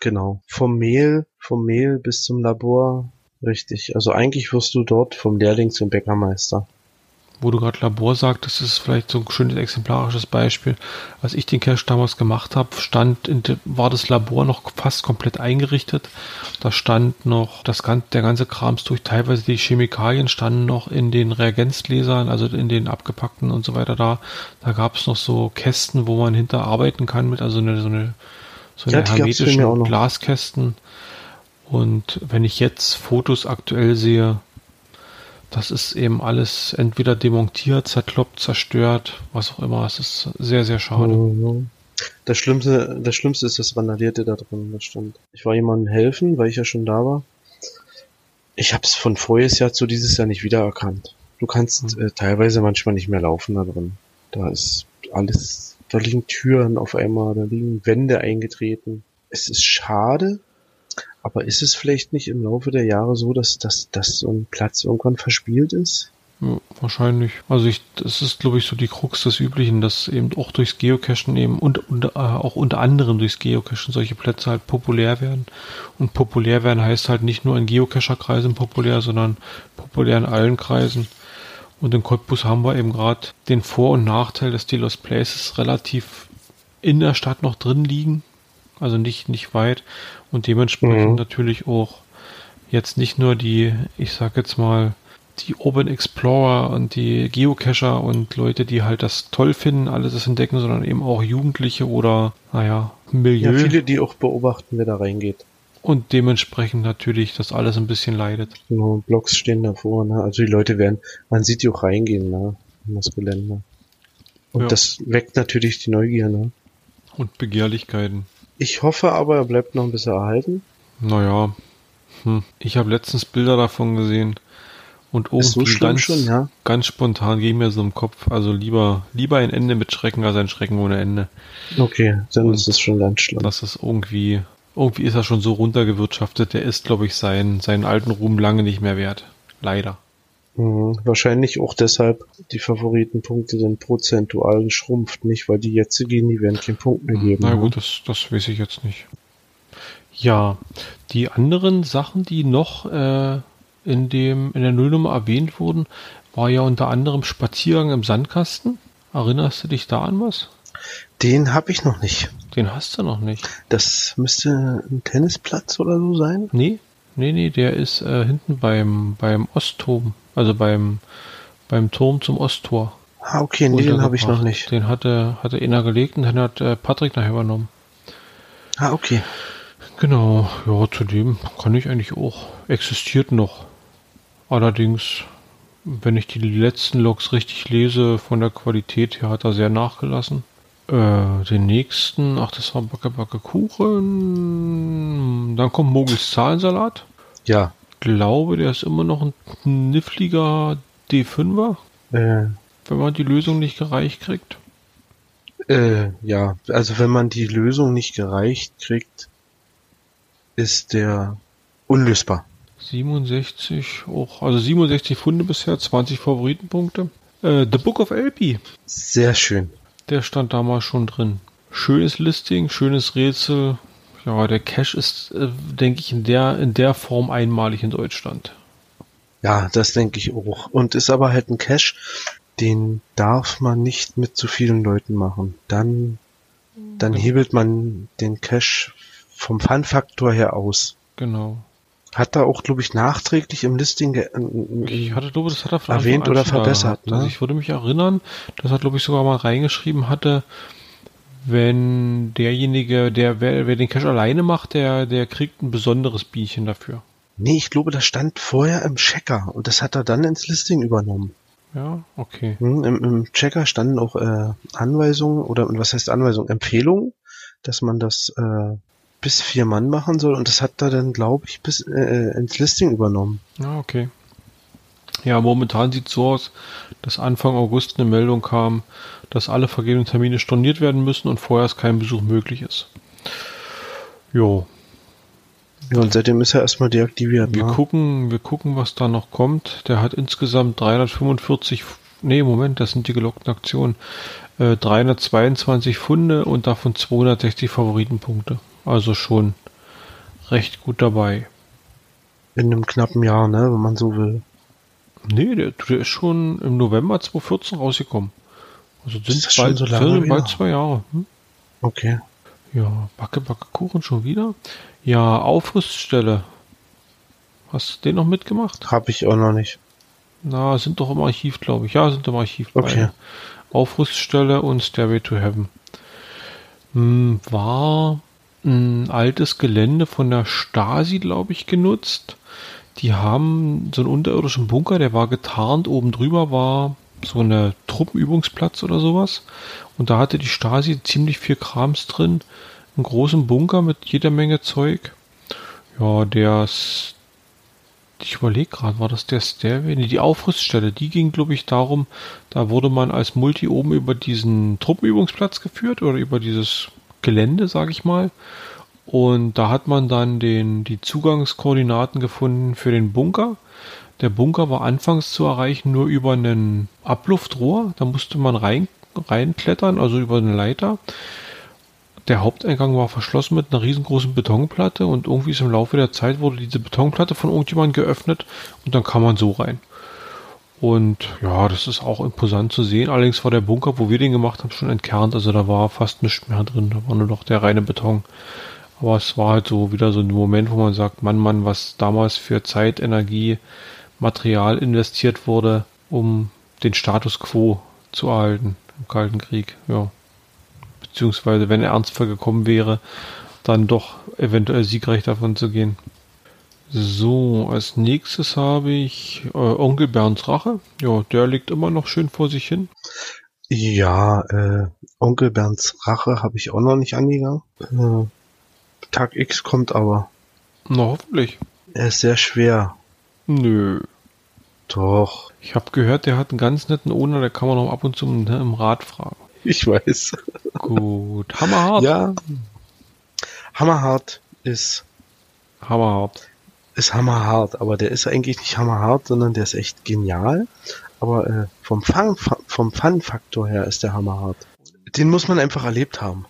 Genau. Vom Mehl, vom Mehl bis zum Labor. Richtig. Also eigentlich wirst du dort vom Lehrling zum Bäckermeister wo du gerade Labor sagtest, ist vielleicht so ein schönes exemplarisches Beispiel. Als ich den Cache damals gemacht habe, stand in, war das Labor noch fast komplett eingerichtet. Da stand noch das ganze, der ganze Krams durch, teilweise die Chemikalien standen noch in den Reagenzgläsern, also in den abgepackten und so weiter da. Da gab es noch so Kästen, wo man hinter arbeiten kann mit, also eine, so eine, so eine ja, hermetischen Glaskästen. Und wenn ich jetzt Fotos aktuell sehe, das ist eben alles entweder demontiert, zerkloppt, zerstört, was auch immer. Es ist sehr, sehr schade. Mhm. Das Schlimmste, das Schlimmste ist das Vandalierte da drin, das stimmt. Ich war jemandem helfen, weil ich ja schon da war. Ich habe es von voriges Jahr zu dieses Jahr nicht wiedererkannt. Du kannst mhm. äh, teilweise manchmal nicht mehr laufen da drin. Da ist alles, da liegen Türen auf einmal, da liegen Wände eingetreten. Es ist schade, aber ist es vielleicht nicht im Laufe der Jahre so, dass, dass, dass so ein Platz irgendwann verspielt ist? Ja, wahrscheinlich. Also ich, das ist, glaube ich, so die Krux des Üblichen, dass eben auch durchs Geocachen eben und, und äh, auch unter anderem durchs Geocachen solche Plätze halt populär werden. Und populär werden heißt halt nicht nur in Geocacher-Kreisen populär, sondern populär in allen Kreisen. Und in Cottbus haben wir eben gerade den Vor- und Nachteil, dass die Lost Places relativ in der Stadt noch drin liegen also nicht, nicht weit und dementsprechend mhm. natürlich auch jetzt nicht nur die, ich sag jetzt mal, die Urban Explorer und die Geocacher und Leute, die halt das toll finden, alles das entdecken, sondern eben auch Jugendliche oder, naja, Milieu. Ja, viele, die auch beobachten, wer da reingeht. Und dementsprechend natürlich, dass alles ein bisschen leidet. Genau, Blocks stehen davor, ne? Also die Leute werden, man sieht die auch reingehen, ne? In das Gelände. Und ja. das weckt natürlich die Neugier, ne? Und Begehrlichkeiten. Ich hoffe aber, er bleibt noch ein bisschen erhalten. Naja, hm. ich habe letztens Bilder davon gesehen und irgendwie so ganz, schon, ja? ganz spontan ging mir so im Kopf, also lieber, lieber ein Ende mit Schrecken als ein Schrecken ohne Ende. Okay, dann und ist es schon ganz schlimm. Das ist irgendwie, irgendwie ist er schon so runtergewirtschaftet, der ist, glaube ich, sein, seinen alten Ruhm lange nicht mehr wert. Leider. Mhm, wahrscheinlich auch deshalb die Favoritenpunkte sind prozentual schrumpft, nicht? Weil die jetzt gehen, die werden keinen Punkt mehr geben. Na gut, das, das weiß ich jetzt nicht. Ja, die anderen Sachen, die noch äh, in dem in der Nullnummer erwähnt wurden, war ja unter anderem Spaziergang im Sandkasten. Erinnerst du dich da an was? Den habe ich noch nicht. Den hast du noch nicht. Das müsste ein Tennisplatz oder so sein? Nee, nee, nee, der ist äh, hinten beim, beim Ostturm. Also beim, beim Turm zum Osttor. Ah, okay, nee, den habe ich noch nicht. Den hatte, hatte Ina gelegt und dann hat äh, Patrick nachher übernommen. Ah, okay. Genau, ja, zudem kann ich eigentlich auch. Existiert noch. Allerdings, wenn ich die letzten Logs richtig lese, von der Qualität her hat er sehr nachgelassen. Äh, den nächsten, ach, das war Backe Backe Kuchen. Dann kommt Mogels Zahlensalat. Ja glaube, der ist immer noch ein niffliger D5er. Äh. Wenn man die Lösung nicht gereicht kriegt. Äh, ja, also wenn man die Lösung nicht gereicht kriegt, ist der unlösbar. 67, auch, also 67 Funde bisher, 20 Favoritenpunkte. Äh, The Book of LP. Sehr schön. Der stand damals schon drin. Schönes Listing, schönes Rätsel, ja, der Cache ist, äh, denke ich, in der, in der Form einmalig in Deutschland. Ja, das denke ich auch. Und ist aber halt ein Cache, den darf man nicht mit zu vielen Leuten machen. Dann, dann genau. hebelt man den Cache vom Fun-Faktor her aus. Genau. Hat er auch, glaube ich, nachträglich im Listing ich hatte, glaube, das hat er erwähnt oder verbessert. Ne? Also ich würde mich erinnern, dass er, glaube ich, sogar mal reingeschrieben hatte, wenn derjenige, der wer, wer den Cache alleine macht, der, der kriegt ein besonderes Bienchen dafür. Nee, ich glaube, das stand vorher im Checker und das hat er dann ins Listing übernommen. Ja, okay. Hm, im, Im Checker standen auch äh, Anweisungen oder was heißt Anweisungen? Empfehlungen, dass man das äh, bis vier Mann machen soll und das hat er dann, glaube ich, bis äh, ins Listing übernommen. Ja, okay. Ja, momentan sieht es so aus, dass Anfang August eine Meldung kam, dass alle vergebenen Termine storniert werden müssen und vorher kein Besuch möglich ist. Jo. Ja, und seitdem ist er erstmal deaktiviert. Wir ne? gucken, wir gucken, was da noch kommt. Der hat insgesamt 345, nee, Moment, das sind die gelockten Aktionen. Äh, 322 Funde und davon 260 Favoritenpunkte. Also schon recht gut dabei. In einem knappen Jahr, ne, wenn man so will. Nee, der, der ist schon im November 2014 rausgekommen. Also sind das bald, so bald zwei Jahre. Hm? Okay. Ja, Backe, Backe, Kuchen schon wieder. Ja, Aufrüststelle. Hast du den noch mitgemacht? Habe ich auch noch nicht. Na, sind doch im Archiv, glaube ich. Ja, sind im Archiv. Okay. beide. Aufrüststelle und Stairway to Heaven. Hm, war ein altes Gelände von der Stasi, glaube ich, genutzt. Die haben so einen unterirdischen Bunker, der war getarnt. Oben drüber war so eine Truppenübungsplatz oder sowas. Und da hatte die Stasi ziemlich viel Krams drin. Einen großen Bunker mit jeder Menge Zeug. Ja, der S- ich überlege gerade, war das der Stairway? Nee, die Aufrüststelle, die ging, glaube ich, darum, da wurde man als Multi oben über diesen Truppenübungsplatz geführt oder über dieses Gelände, sage ich mal. Und da hat man dann den, die Zugangskoordinaten gefunden für den Bunker. Der Bunker war anfangs zu erreichen nur über einen Abluftrohr. Da musste man rein, reinklettern, also über eine Leiter. Der Haupteingang war verschlossen mit einer riesengroßen Betonplatte und irgendwie ist im Laufe der Zeit wurde diese Betonplatte von irgendjemandem geöffnet und dann kam man so rein. Und ja, das ist auch imposant zu sehen. Allerdings war der Bunker, wo wir den gemacht haben, schon entkernt. Also da war fast nichts mehr drin. Da war nur noch der reine Beton. Aber es war halt so wieder so ein Moment, wo man sagt, Mann, Mann, was damals für Zeit, Energie, Material investiert wurde, um den Status quo zu erhalten im Kalten Krieg. Ja. Beziehungsweise, wenn er ernstfall gekommen wäre, dann doch eventuell siegreich davon zu gehen. So, als nächstes habe ich äh, Onkel Bernds Rache. Ja, der liegt immer noch schön vor sich hin. Ja, äh, Onkel Bernds Rache habe ich auch noch nicht angegangen. Äh, Tag X kommt aber. Na, hoffentlich. Er ist sehr schwer. Nö. Doch, Ich habe gehört, der hat einen ganz netten Owner, der kann man auch ab und zu ne, im Rat fragen. ich weiß. [laughs] Gut. Hammerhart. Ja. Hammerhart ist, Hammerhart. ist hammerhart, aber der ist eigentlich nicht hammerhart, sondern der ist echt genial. Aber äh, vom Fun, vom Fun-Faktor her ist der hammerhart. Den muss man einfach erlebt haben.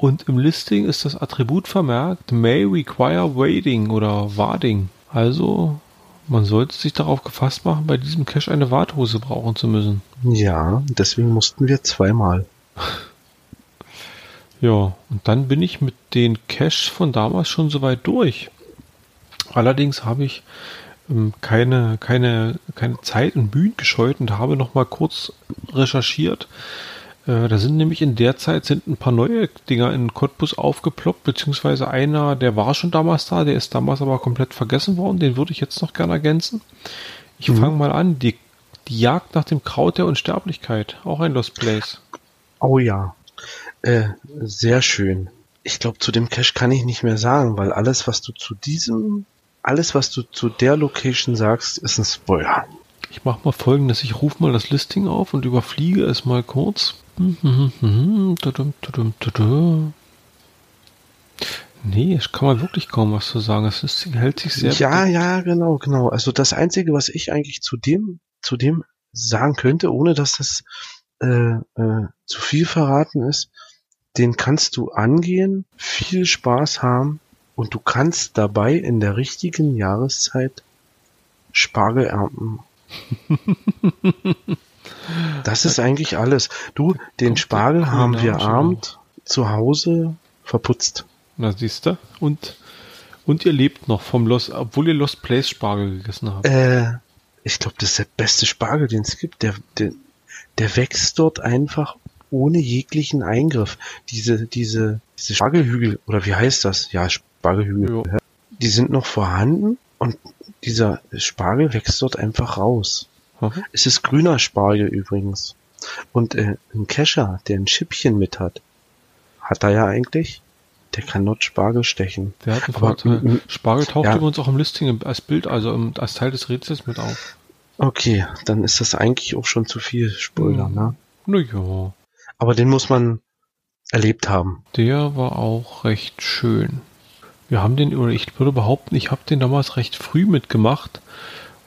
Und im Listing ist das Attribut vermerkt, may require wading oder wading. Also, man sollte sich darauf gefasst machen, bei diesem Cache eine Warthose brauchen zu müssen. Ja, deswegen mussten wir zweimal. [laughs] Ja, und dann bin ich mit den Caches von damals schon soweit durch. Allerdings habe ich ähm, keine, keine, keine Zeit und Mühen gescheut und habe noch mal kurz recherchiert. Äh, da sind nämlich in der Zeit sind ein paar neue Dinger in Cottbus aufgeploppt, beziehungsweise einer, der war schon damals da, der ist damals aber komplett vergessen worden, den würde ich jetzt noch gerne ergänzen. Ich Mhm. fange mal an, die, die Jagd nach dem Kraut der Unsterblichkeit, auch ein Lost Place. Oh ja. Äh, sehr schön. Ich glaube, zu dem Cache kann ich nicht mehr sagen, weil alles, was du zu diesem, alles, was du zu der Location sagst, ist ein Spoiler. Ich mache mal folgendes, ich rufe mal das Listing auf und überfliege es mal kurz. Nee, es kann man wirklich kaum was zu sagen. Das Listing hält sich sehr Ja, ja, genau, genau. Also das Einzige, was ich eigentlich zu dem, zu dem sagen könnte, ohne dass das äh, äh, zu viel verraten ist, den kannst du angehen, viel Spaß haben und du kannst dabei in der richtigen Jahreszeit Spargel ernten. Das ist eigentlich alles. Du, den Spargel haben wir abend zu Hause verputzt. Na, siehst du? Und, Und ihr lebt noch vom Lost, obwohl ihr Lost Place Spargel gegessen habt. Äh, ich glaube, das ist der beste Spargel, den es gibt. Der, der, der wächst dort einfach ohne jeglichen Eingriff. Diese, diese, diese Spargelhügel, oder wie heißt das? Ja, Spargelhügel. Ja. Die sind noch vorhanden und dieser Spargel wächst dort einfach raus. Mhm. Es ist grüner Spargel übrigens. Und äh, ein Kescher, der ein Schippchen mit hat, hat er ja eigentlich, der kann dort Spargel stechen. Der hat einen Aber, Vorteil. Spargel taucht ja. übrigens auch im Listing als Bild, also im, als Teil des Rätsels mit auf. Okay, dann ist das eigentlich auch schon zu viel Spoiler, Mhm. ne? Naja, Aber den muss man erlebt haben. der war auch recht schön. Wir haben den, oder ich würde behaupten, ich habe den damals recht früh mitgemacht.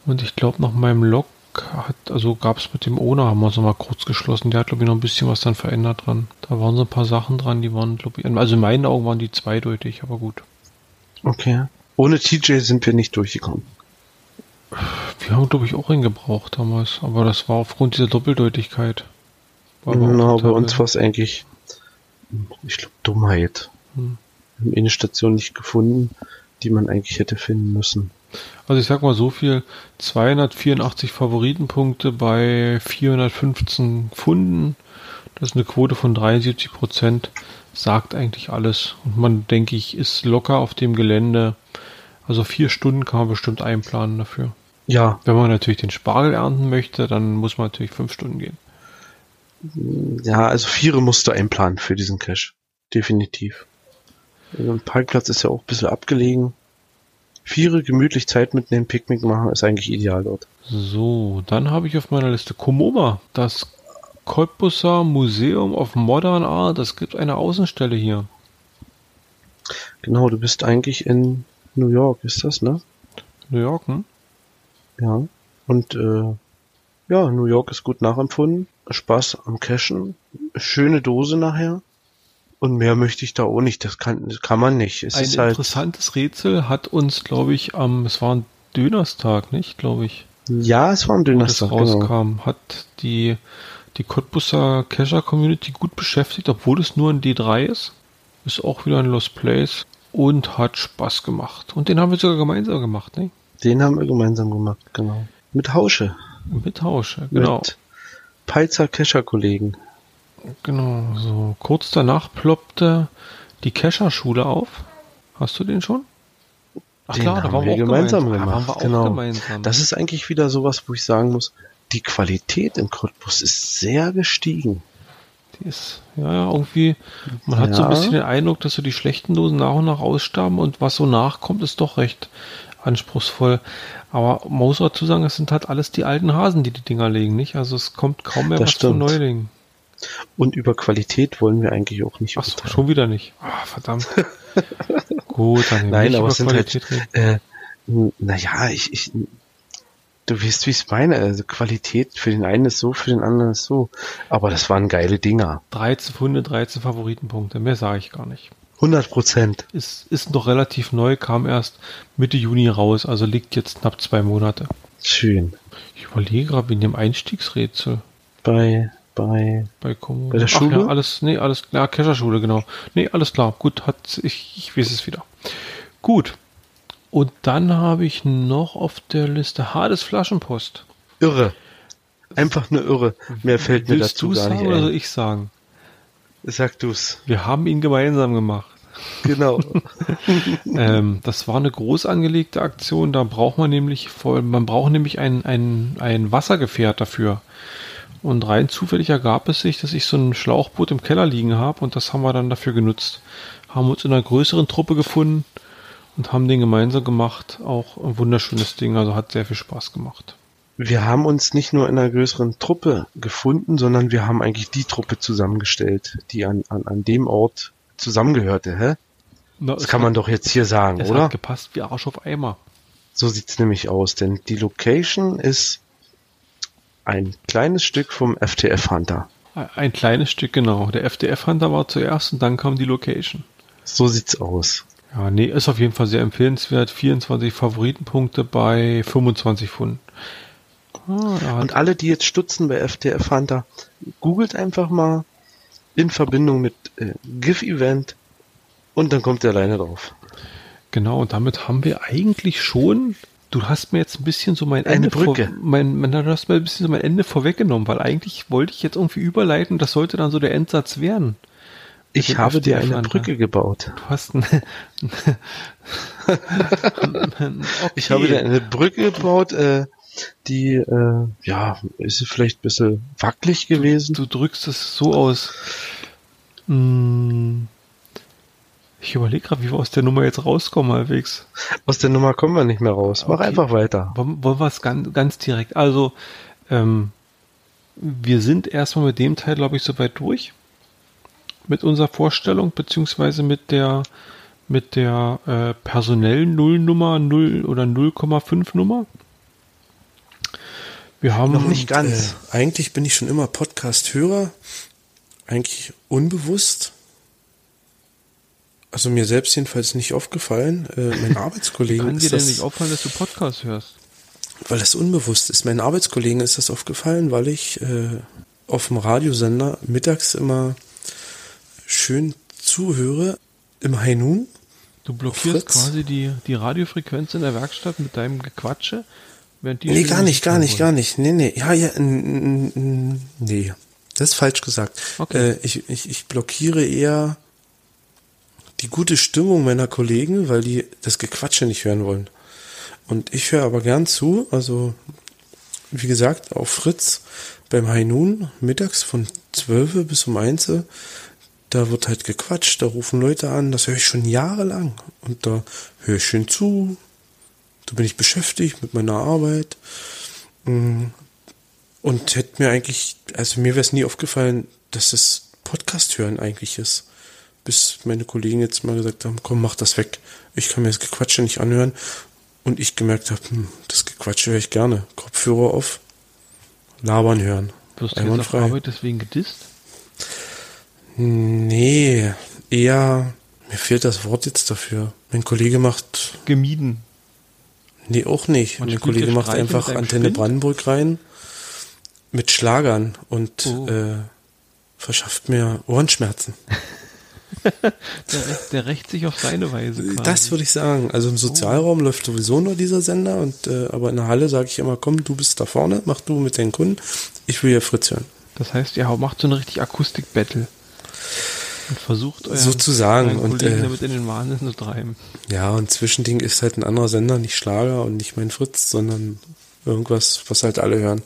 Und ich glaube, nach meinem Log hat, also gab es mit dem Owner, haben wir uns noch mal kurz geschlossen. Der hat, glaube ich, noch ein bisschen was dann verändert dran. Da waren so ein paar Sachen dran, die waren, glaube ich, also in meinen Augen waren die zweideutig, aber gut. Okay. Ohne TJ sind wir nicht durchgekommen. Wir haben, glaube ich, auch einen gebraucht damals, aber das war aufgrund dieser Doppeldeutigkeit. War Na, bei uns war es eigentlich, ich glaube, Dummheit. Hm. Wir haben eine Station nicht gefunden, die man eigentlich hätte finden müssen. Also ich sag mal so viel, 284 Favoritenpunkte bei 415 Funden, das ist eine Quote von 73 Prozent, sagt eigentlich alles. Und man, denke ich, ist locker auf dem Gelände. Also vier Stunden kann man bestimmt einplanen dafür. Ja, Wenn man natürlich den Spargel ernten möchte, dann muss man natürlich fünf Stunden gehen. ja, also Viere musst du einplanen für diesen Cache. Definitiv. Ein Parkplatz ist ja auch ein bisschen abgelegen. Viere gemütlich Zeit mitnehmen, Picknick machen, ist eigentlich ideal dort. So, dann habe ich auf meiner Liste Komoma, das Cottbusser Museum of Modern Art. Es gibt eine Außenstelle hier. Genau, du bist eigentlich in New York, ist das, ne? New York, hm? Ja. Und äh, ja, New York ist gut nachempfunden. Spaß am Cashen. Schöne Dose nachher. Und mehr möchte ich da auch nicht. Das kann, das kann man nicht. Es Ein ist halt. interessantes Rätsel hat uns, glaube ich, am, es war ein Dönerstag, nicht, glaube ich, Ja, es war ein wo das Dönerstag, genau. rauskam, hat die, die Cottbusser Cacher Community gut beschäftigt, obwohl es nur ein D3 ist. Ist auch wieder ein Lost Place und hat Spaß gemacht. Und den haben wir sogar gemeinsam gemacht, ne? Den haben wir gemeinsam gemacht, genau. Mit Hausche. Mit Tausche, genau. Mit Peizer Kescher-Kollegen. Genau, so. Kurz danach ploppte die Kescher-Schule auf. Hast du den schon? Ach Den haben wir auch gemeinsam Ah, waren gemacht, wir auch genau. gemeinsam. Das ist eigentlich wieder sowas, wo ich sagen muss, die Qualität in Cottbus ist sehr gestiegen. Die ist, ja, ja, irgendwie, man hat so ein Ja. bisschen den Eindruck, dass so die schlechten Dosen nach und nach aussterben und was so nachkommt, ist doch recht anspruchsvoll. Aber man muss dazu sagen, es sind halt alles die alten Hasen, die die Dinger legen, nicht? Also es kommt kaum mehr Das was von stimmt. Neulingen. Und über Qualität wollen wir eigentlich auch nicht Ach so, schon wieder nicht. Ah, verdammt. [laughs] Gut, dann Nein, nicht aber über es sind halt, Qualität reden. äh, naja, ich, ich, du weißt, wie ich es meine. Also Qualität für den einen ist so, für den anderen ist so. Aber das waren geile Dinger. 13 Funde, 13 Favoritenpunkte, mehr sage ich gar nicht. 100 Prozent. Ist, ist noch relativ neu, kam erst Mitte Juni raus, also liegt jetzt knapp zwei Monate. Schön. Ich überlege gerade wegen dem Einstiegsrätsel. Bei, bei, Bei. Bei der Schule? Ja, alles, nee, alles klar, Kescherschule, genau. Nee, alles klar. Gut, hat, ich, ich weiß es wieder. Gut. Und dann habe ich noch auf der Liste Hades Flaschenpost. irre. Einfach nur irre. Mehr fällt mir Willst dazu du gar sagen nicht oder soll ein. ich sagen? Sag du's. Wir haben ihn gemeinsam gemacht. Genau. [laughs] ähm, das war eine groß angelegte Aktion. Da braucht man nämlich, voll, man braucht nämlich ein, ein, ein Wassergefährt dafür. Und rein zufällig ergab es sich, dass ich so ein Schlauchboot im Keller liegen habe und das haben wir dann dafür genutzt. Haben uns in einer größeren Truppe gefunden und haben den gemeinsam gemacht. Auch ein wunderschönes Ding, also hat sehr viel Spaß gemacht. wir haben uns nicht nur in einer größeren Truppe gefunden, sondern wir haben eigentlich die Truppe zusammengestellt, die an, an, an dem Ort zusammengehörte, hä? Na, Das kann hat- man doch jetzt hier sagen, Es oder? hat gepasst wie Arsch auf Eimer. So sieht's nämlich aus, denn die Location ist ein kleines Stück vom FTF Hunter. Ein kleines Stück, genau. Der FDF-Hunter war zuerst und dann kam die Location. So sieht's aus. Ja, nee, ist auf jeden Fall sehr empfehlenswert. 24 Favoritenpunkte bei 25 Pfunden. Ah, Und alle, die jetzt stutzen bei FTF Hunter, googelt einfach mal in Verbindung mit äh, GIF-Event und dann kommt ihr alleine drauf. Genau, und damit haben wir eigentlich schon. Du hast mir jetzt ein bisschen so mein Eine Ende Brücke. Vor, mein, mein, du hast mir ein bisschen so mein Ende vorweggenommen, weil eigentlich wollte ich jetzt irgendwie überleiten, das sollte dann so der Endsatz werden. Ich habe dir eine. Brücke gebaut. Du hast ein, [laughs] [laughs] okay. Ich habe dir eine Brücke gebaut, äh, die, äh, ja, ist vielleicht ein bisschen wackelig gewesen. Du drückst es so aus. Hm, Ich überlege gerade, wie wir aus der Nummer jetzt rauskommen, halbwegs. Aus der Nummer kommen wir nicht mehr raus. Mach Okay. einfach weiter. Wollen, wollen wir es ganz, ganz direkt? Also, ähm, wir sind erstmal mit dem Teil, glaube ich, soweit durch. Mit unserer Vorstellung, beziehungsweise mit der, mit der äh, personellen Nullnummer 0 oder 0,5 Nummer. Wir haben Noch nicht ganz. Äh, eigentlich bin ich schon immer Podcast-Hörer. Eigentlich unbewusst. Also mir selbst jedenfalls nicht aufgefallen. Äh, mein [laughs] Arbeitskollegen Kann dir denn das, nicht auffallen, dass du Podcast hörst? weil das unbewusst ist. Meinen Arbeitskollegen ist das aufgefallen, weil ich äh, auf dem Radiosender mittags immer schön zuhöre im Noon. Du blockierst quasi die, die Radiofrequenz in der Werkstatt mit deinem Gequatsche. Während die Nee, gar nicht, gar nicht, gar nicht. Nee, nee. Ja, ja, nee. Das ist falsch gesagt. Okay. Äh, ich, ich, ich blockiere eher die gute Stimmung meiner Kollegen, weil die das Gequatsche nicht hören wollen. Und ich höre aber gern zu, also wie gesagt, auf Fritz beim High Noon mittags von 12 bis um 1 da wird halt gequatscht, da rufen Leute an, das höre ich schon jahrelang. Und da höre ich schön zu, da bin ich beschäftigt mit meiner Arbeit. Mm. Und hätte mir eigentlich, also mir wäre es nie aufgefallen, dass das Podcast hören eigentlich ist. Bis meine Kollegen jetzt mal gesagt haben, komm, mach das weg. Ich kann mir das Gequatsche nicht anhören. Und ich gemerkt habe, hm, das Gequatsche höre ich gerne. Kopfhörer auf, labern hören. Wirst du jetzt auf. Arbeit deswegen gedisst? Nee, eher, mir fehlt das Wort jetzt dafür. Mein Kollege macht Gemieden. Nee, auch nicht. Man mein Kollege macht einfach Antenne Spind? Brandenburg rein mit Schlagern und Oh. äh, verschafft mir Ohrenschmerzen. [laughs] Der, rächt- der rächt sich auf seine Weise. Quasi. Das würde ich sagen. Also im Sozialraum läuft sowieso nur dieser Sender und äh, aber in der Halle sage ich immer, komm, du bist da vorne, mach du mit deinen Kunden. Ich will hier Fritz hören. Das heißt, ihr macht so eine richtig Akustik-Battle. Und versucht euren, Sozusagen. euren Und, äh, damit in den Wahnsinn zu treiben. Ja, und Zwischending ist halt ein anderer Sender, nicht Schlager und nicht mein Fritz, sondern irgendwas, was halt alle hören.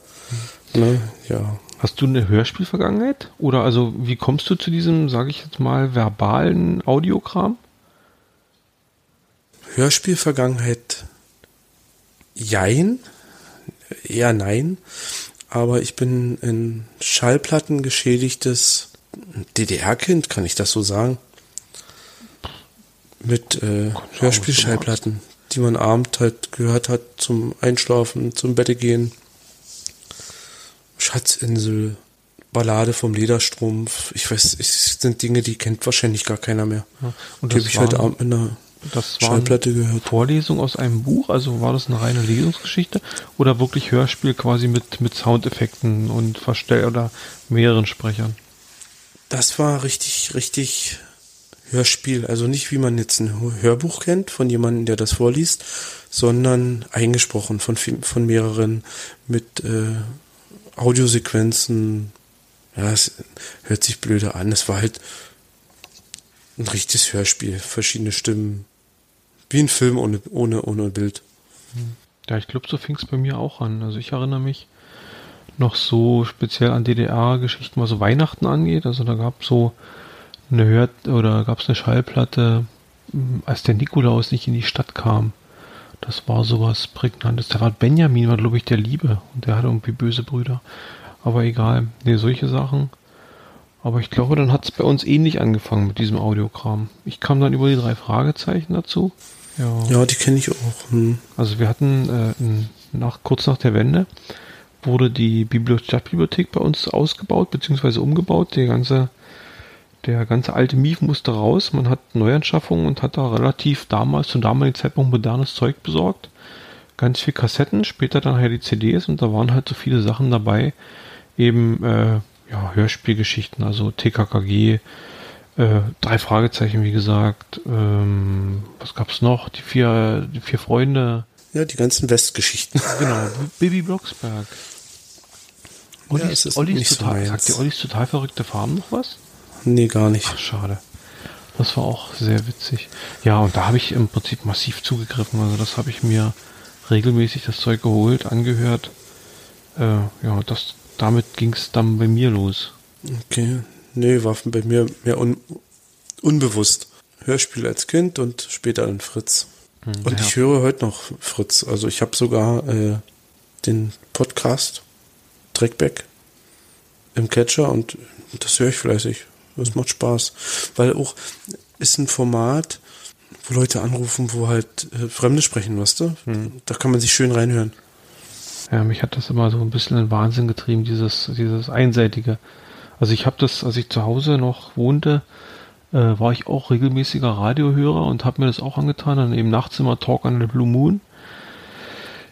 Ne? Ja. Hast du eine Hörspielvergangenheit? Oder also, wie kommst du zu diesem, sage ich jetzt mal, verbalen Audiokram? Hörspielvergangenheit jein, eher nein, aber ich bin ein Schallplatten geschädigtes DDR-Kind, kann ich das so sagen? Mit äh, Hörspielschallplatten, die man abend halt gehört hat zum Einschlafen, zum Bette gehen. Schatzinsel, Ballade vom Lederstrumpf. Ich weiß, es sind Dinge, die kennt wahrscheinlich gar keiner mehr. Ja, und Die das habe ich heute Abend mit einer Das war Schallplatte gehört. Vorlesung aus einem Buch, also war das eine reine Lesungsgeschichte oder wirklich Hörspiel quasi mit, mit Soundeffekten und Verstell oder mehreren Sprechern? Das war richtig, richtig Hörspiel. Also nicht wie man jetzt ein Hörbuch kennt von jemandem, der das vorliest, sondern eingesprochen von, von mehreren mit äh, Audiosequenzen. Ja, es hört sich blöde an. Es war halt ein richtiges Hörspiel. Verschiedene Stimmen. Wie ein Film ohne, ohne, ohne Bild. Ja, ich glaube, so fing es bei mir auch an. Also ich erinnere mich noch so speziell an DDR-Geschichten, was so Weihnachten angeht. Also da gab es so eine Hör oder gab es eine Schallplatte, m, als der Nikolaus nicht in die Stadt kam. Das war sowas prägnantes. Da war Benjamin, war glaube ich der Liebe und der hatte irgendwie böse Brüder. Aber egal, nee, solche Sachen. Aber ich glaube, dann hat es bei uns ähnlich angefangen mit diesem Audiokram. Ich kam dann über die drei Fragezeichen dazu. Ja. Ja, die kenne ich auch. Hm. Also wir hatten äh, nach, kurz nach der Wende wurde die Bibli Stadtbibliothek bei uns ausgebaut bzw. umgebaut. Der ganze, der ganze alte Mief musste raus. Man hat Neuanschaffungen und hat da relativ damals, zum damaligen Zeitpunkt modernes Zeug besorgt. Ganz viel Kassetten, später dann halt die CDs und da waren halt so viele Sachen dabei. Eben äh, ja, Hörspielgeschichten, also TKKG, Äh, drei Fragezeichen, wie gesagt. Ähm, was gab's noch? Die vier, die vier Freunde. Ja, die ganzen Westgeschichten. [laughs] Genau, Bibi Blocksberg. Ollis, Ja, es ist so total, meins. sagt dir Ollis total verrückte Farben noch was? Nee, gar nicht. Ach, schade. Das war auch sehr witzig. Ja, und da habe ich im Prinzip massiv zugegriffen. Also das habe ich mir regelmäßig das Zeug geholt, angehört. Äh, ja, das, damit ging es dann bei mir los. Okay. Nee, war bei mir mehr un unbewusst. Hörspiel als Kind und später dann Fritz. und ja. ich höre heute noch Fritz. Also ich habe sogar äh, den Podcast Trackback im Catcher und das höre ich fleißig. Das macht Spaß. Weil auch ist ein Format, wo Leute anrufen, wo halt äh, Fremde sprechen, weißt du? Da kann man sich schön reinhören. Ja, mich hat das immer so ein bisschen in Wahnsinn getrieben, dieses, dieses Einseitige. Also ich habe das, als ich zu Hause noch wohnte, äh, war ich auch regelmäßiger Radiohörer und habe mir das auch angetan. Dann eben nachts immer Talk on the Blue Moon.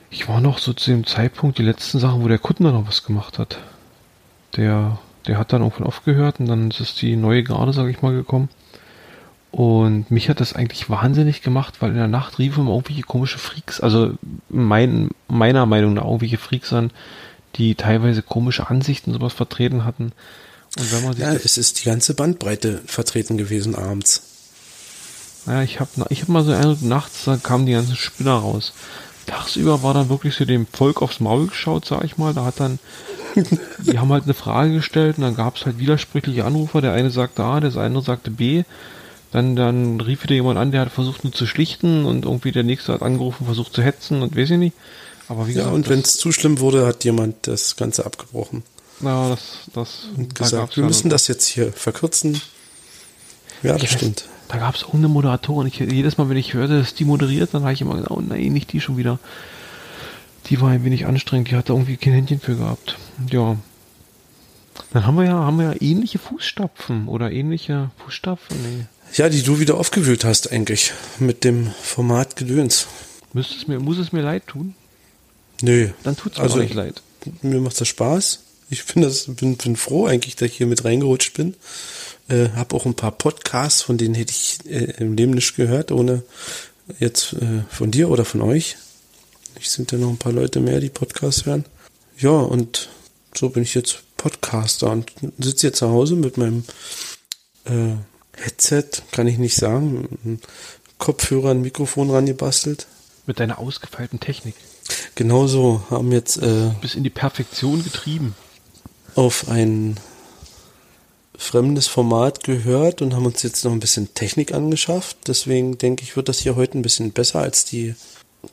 Ich war noch so zu dem Zeitpunkt die letzten Sachen, wo der Kuttner noch was gemacht hat. Der, der hat dann irgendwann aufgehört und dann ist es die neue Garde, sage ich mal, gekommen. Und mich hat das eigentlich wahnsinnig gemacht, weil in der Nacht riefen immer irgendwelche komische Freaks, also mein, meiner Meinung nach irgendwelche Freaks an, die teilweise komische Ansichten und sowas vertreten hatten. Und wenn man sich Ja, es ist die ganze Bandbreite vertreten gewesen abends. ja, ich habe ich hab mal so einen nachts da kamen die ganzen Spinner raus. Tagsüber war dann wirklich so dem Volk aufs Maul geschaut, sag ich mal. Da hat dann, [laughs] die haben halt eine Frage gestellt und dann gab es halt widersprüchliche Anrufer. Der eine sagte A, der andere sagte B. Dann, dann rief wieder jemand an, der hat versucht nur zu schlichten und irgendwie der nächste hat angerufen, versucht zu hetzen und weiß ich nicht. Aber wie Ja, gesagt, und das- wenn es zu schlimm wurde, hat jemand das Ganze abgebrochen Na, das, das, und da gesagt, wir müssen das jetzt hier verkürzen. Ja, das Ich weiß, stimmt. Da gab es auch eine Moderatorin. Ich, jedes Mal, wenn ich hörte, dass die moderiert, dann habe ich immer gedacht, oh nein, nicht die schon wieder. Die war ein wenig anstrengend, die hatte irgendwie kein Händchen für gehabt. Ja. Dann haben wir ja, haben wir ja ähnliche Fußstapfen oder ähnliche Fußstapfen. Nee. Ja, die du wieder aufgewühlt hast eigentlich mit dem Format Gedöns. Müsste es mir, muss es mir leid tun? Nö. Dann tut es mir Also- auch nicht leid. Mir macht das Spaß. Ich bin, das, bin, bin froh eigentlich, dass ich hier mit reingerutscht bin. Äh, hab auch ein paar Podcasts, von denen hätte ich äh, im Leben nicht gehört, ohne jetzt äh, von dir oder von euch. Ich sind ja noch ein paar Leute mehr, die Podcasts hören. Ja, und so bin ich jetzt Podcaster und sitze jetzt zu Hause mit meinem äh, Headset, kann ich nicht sagen, Kopfhörer, ein Mikrofon rangebastelt. Mit deiner ausgefeilten Technik. Genauso haben jetzt äh, Bis in die Perfektion getrieben. auf ein fremdes Format gehört und haben uns jetzt noch ein bisschen Technik angeschafft. Deswegen denke ich, wird das hier heute ein bisschen besser als die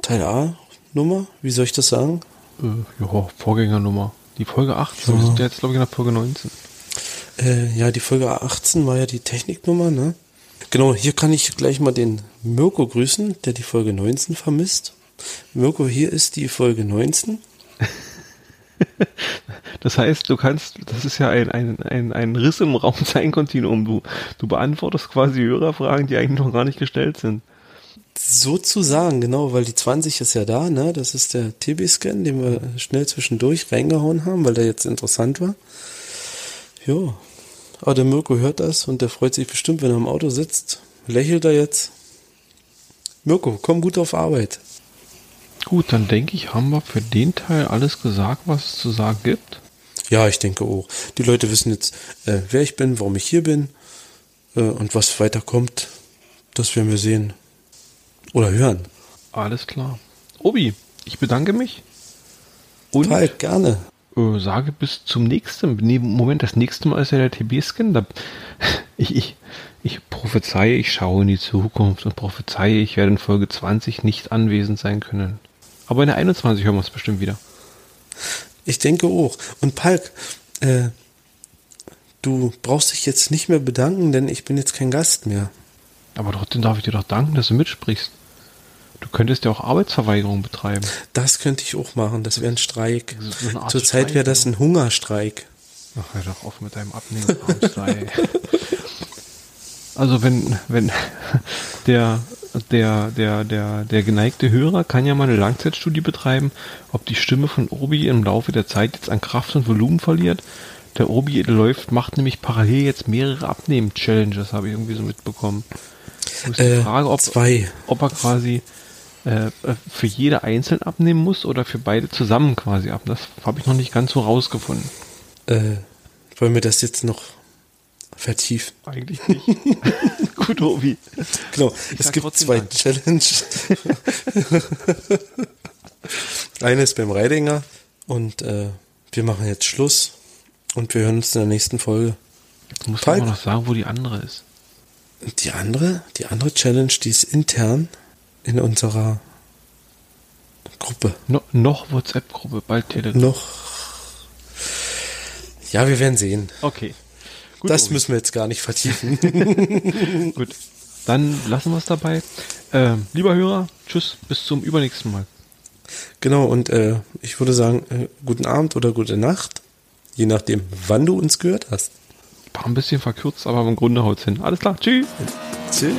Teil A Nummer. Wie soll ich das sagen? Äh, ja, Vorgängernummer. Die Folge 18. Wir sind jetzt, glaube ich, in der Folge 19. Äh, ja, die Folge 18 war ja die Techniknummer, ne? Genau, hier kann ich gleich mal den Mirko grüßen, der die Folge 19 vermisst. Mirko, hier ist die Folge 19. [laughs] Das heißt, du kannst, das ist ja ein, ein, ein, ein Riss im Raum-Sein-Kontinuum. Du, du beantwortest quasi Hörerfragen, die eigentlich noch gar nicht gestellt sind. Sozusagen, genau, weil die 20 ist ja da, ne? Das ist der TB-Scan, den wir schnell zwischendurch reingehauen haben, weil der jetzt interessant war. Ja. Aber der Mirko hört das und der freut sich bestimmt, wenn er im Auto sitzt. Lächelt er jetzt. Mirko, komm gut auf Arbeit. Gut, dann denke ich, haben wir für den Teil alles gesagt, was es zu sagen gibt. Ja, ich denke auch. Die Leute wissen jetzt, äh, wer ich bin, warum ich hier bin äh, und was weiter kommt. Das werden wir sehen. Oder hören. Alles klar. Obi, ich bedanke mich und Falk, gerne. äh, sage bis zum nächsten. Nee, Moment, das nächste Mal ist ja der TB-Scan. Da, [laughs] ich, ich, ich prophezeie, ich schaue in die Zukunft und prophezeie, ich werde in Folge 20 nicht anwesend sein können. Aber in der 21 hören wir es bestimmt wieder. Ich denke auch. Und Palk, äh, du brauchst dich jetzt nicht mehr bedanken, denn ich bin jetzt kein Gast mehr. Aber trotzdem darf ich dir doch danken, dass du mitsprichst. Du könntest ja auch Arbeitsverweigerung betreiben. Das könnte ich auch machen. Das wäre ein Streik. So Zurzeit wäre das ein Hungerstreik. Ach, hör doch auf mit deinem Abnehmen. [laughs] Also wenn, wenn der, der, der, der, der geneigte Hörer kann ja mal eine Langzeitstudie betreiben, ob die Stimme von Obi im Laufe der Zeit jetzt an Kraft und Volumen verliert. Der Obi läuft, macht nämlich parallel jetzt mehrere Abnehmen-Challenges, habe ich irgendwie so mitbekommen. Ist die Äh, Frage, ob, zwei. ob er quasi äh, für jede einzeln abnehmen muss oder für beide zusammen quasi ab. Das habe ich noch nicht ganz so rausgefunden. Äh, wollen wir das jetzt noch vertiefen? Eigentlich nicht. [laughs] Gut, Obi. Genau, Ich es gibt zwei Dank. Challenges. [laughs] Eine ist beim Reidinger und äh, wir machen jetzt Schluss und wir hören uns in der nächsten Folge. Jetzt musst du Falk. aber noch sagen, wo die andere ist. Die andere, die andere Challenge, die ist intern in unserer Gruppe. No, noch WhatsApp-Gruppe, bald Telegram. Noch. Ja, wir werden sehen. Okay. Gut, das Obi. müssen wir jetzt gar nicht vertiefen. [laughs] Gut. Dann lassen wir es dabei. Ähm, lieber Hörer, tschüss, bis zum übernächsten Mal. genau, und äh, ich würde sagen, äh, guten Abend oder gute Nacht. Je nachdem, wann du uns gehört hast. War ein bisschen verkürzt, aber im Grunde haut's hin. Alles klar, tschüss. Tschüss.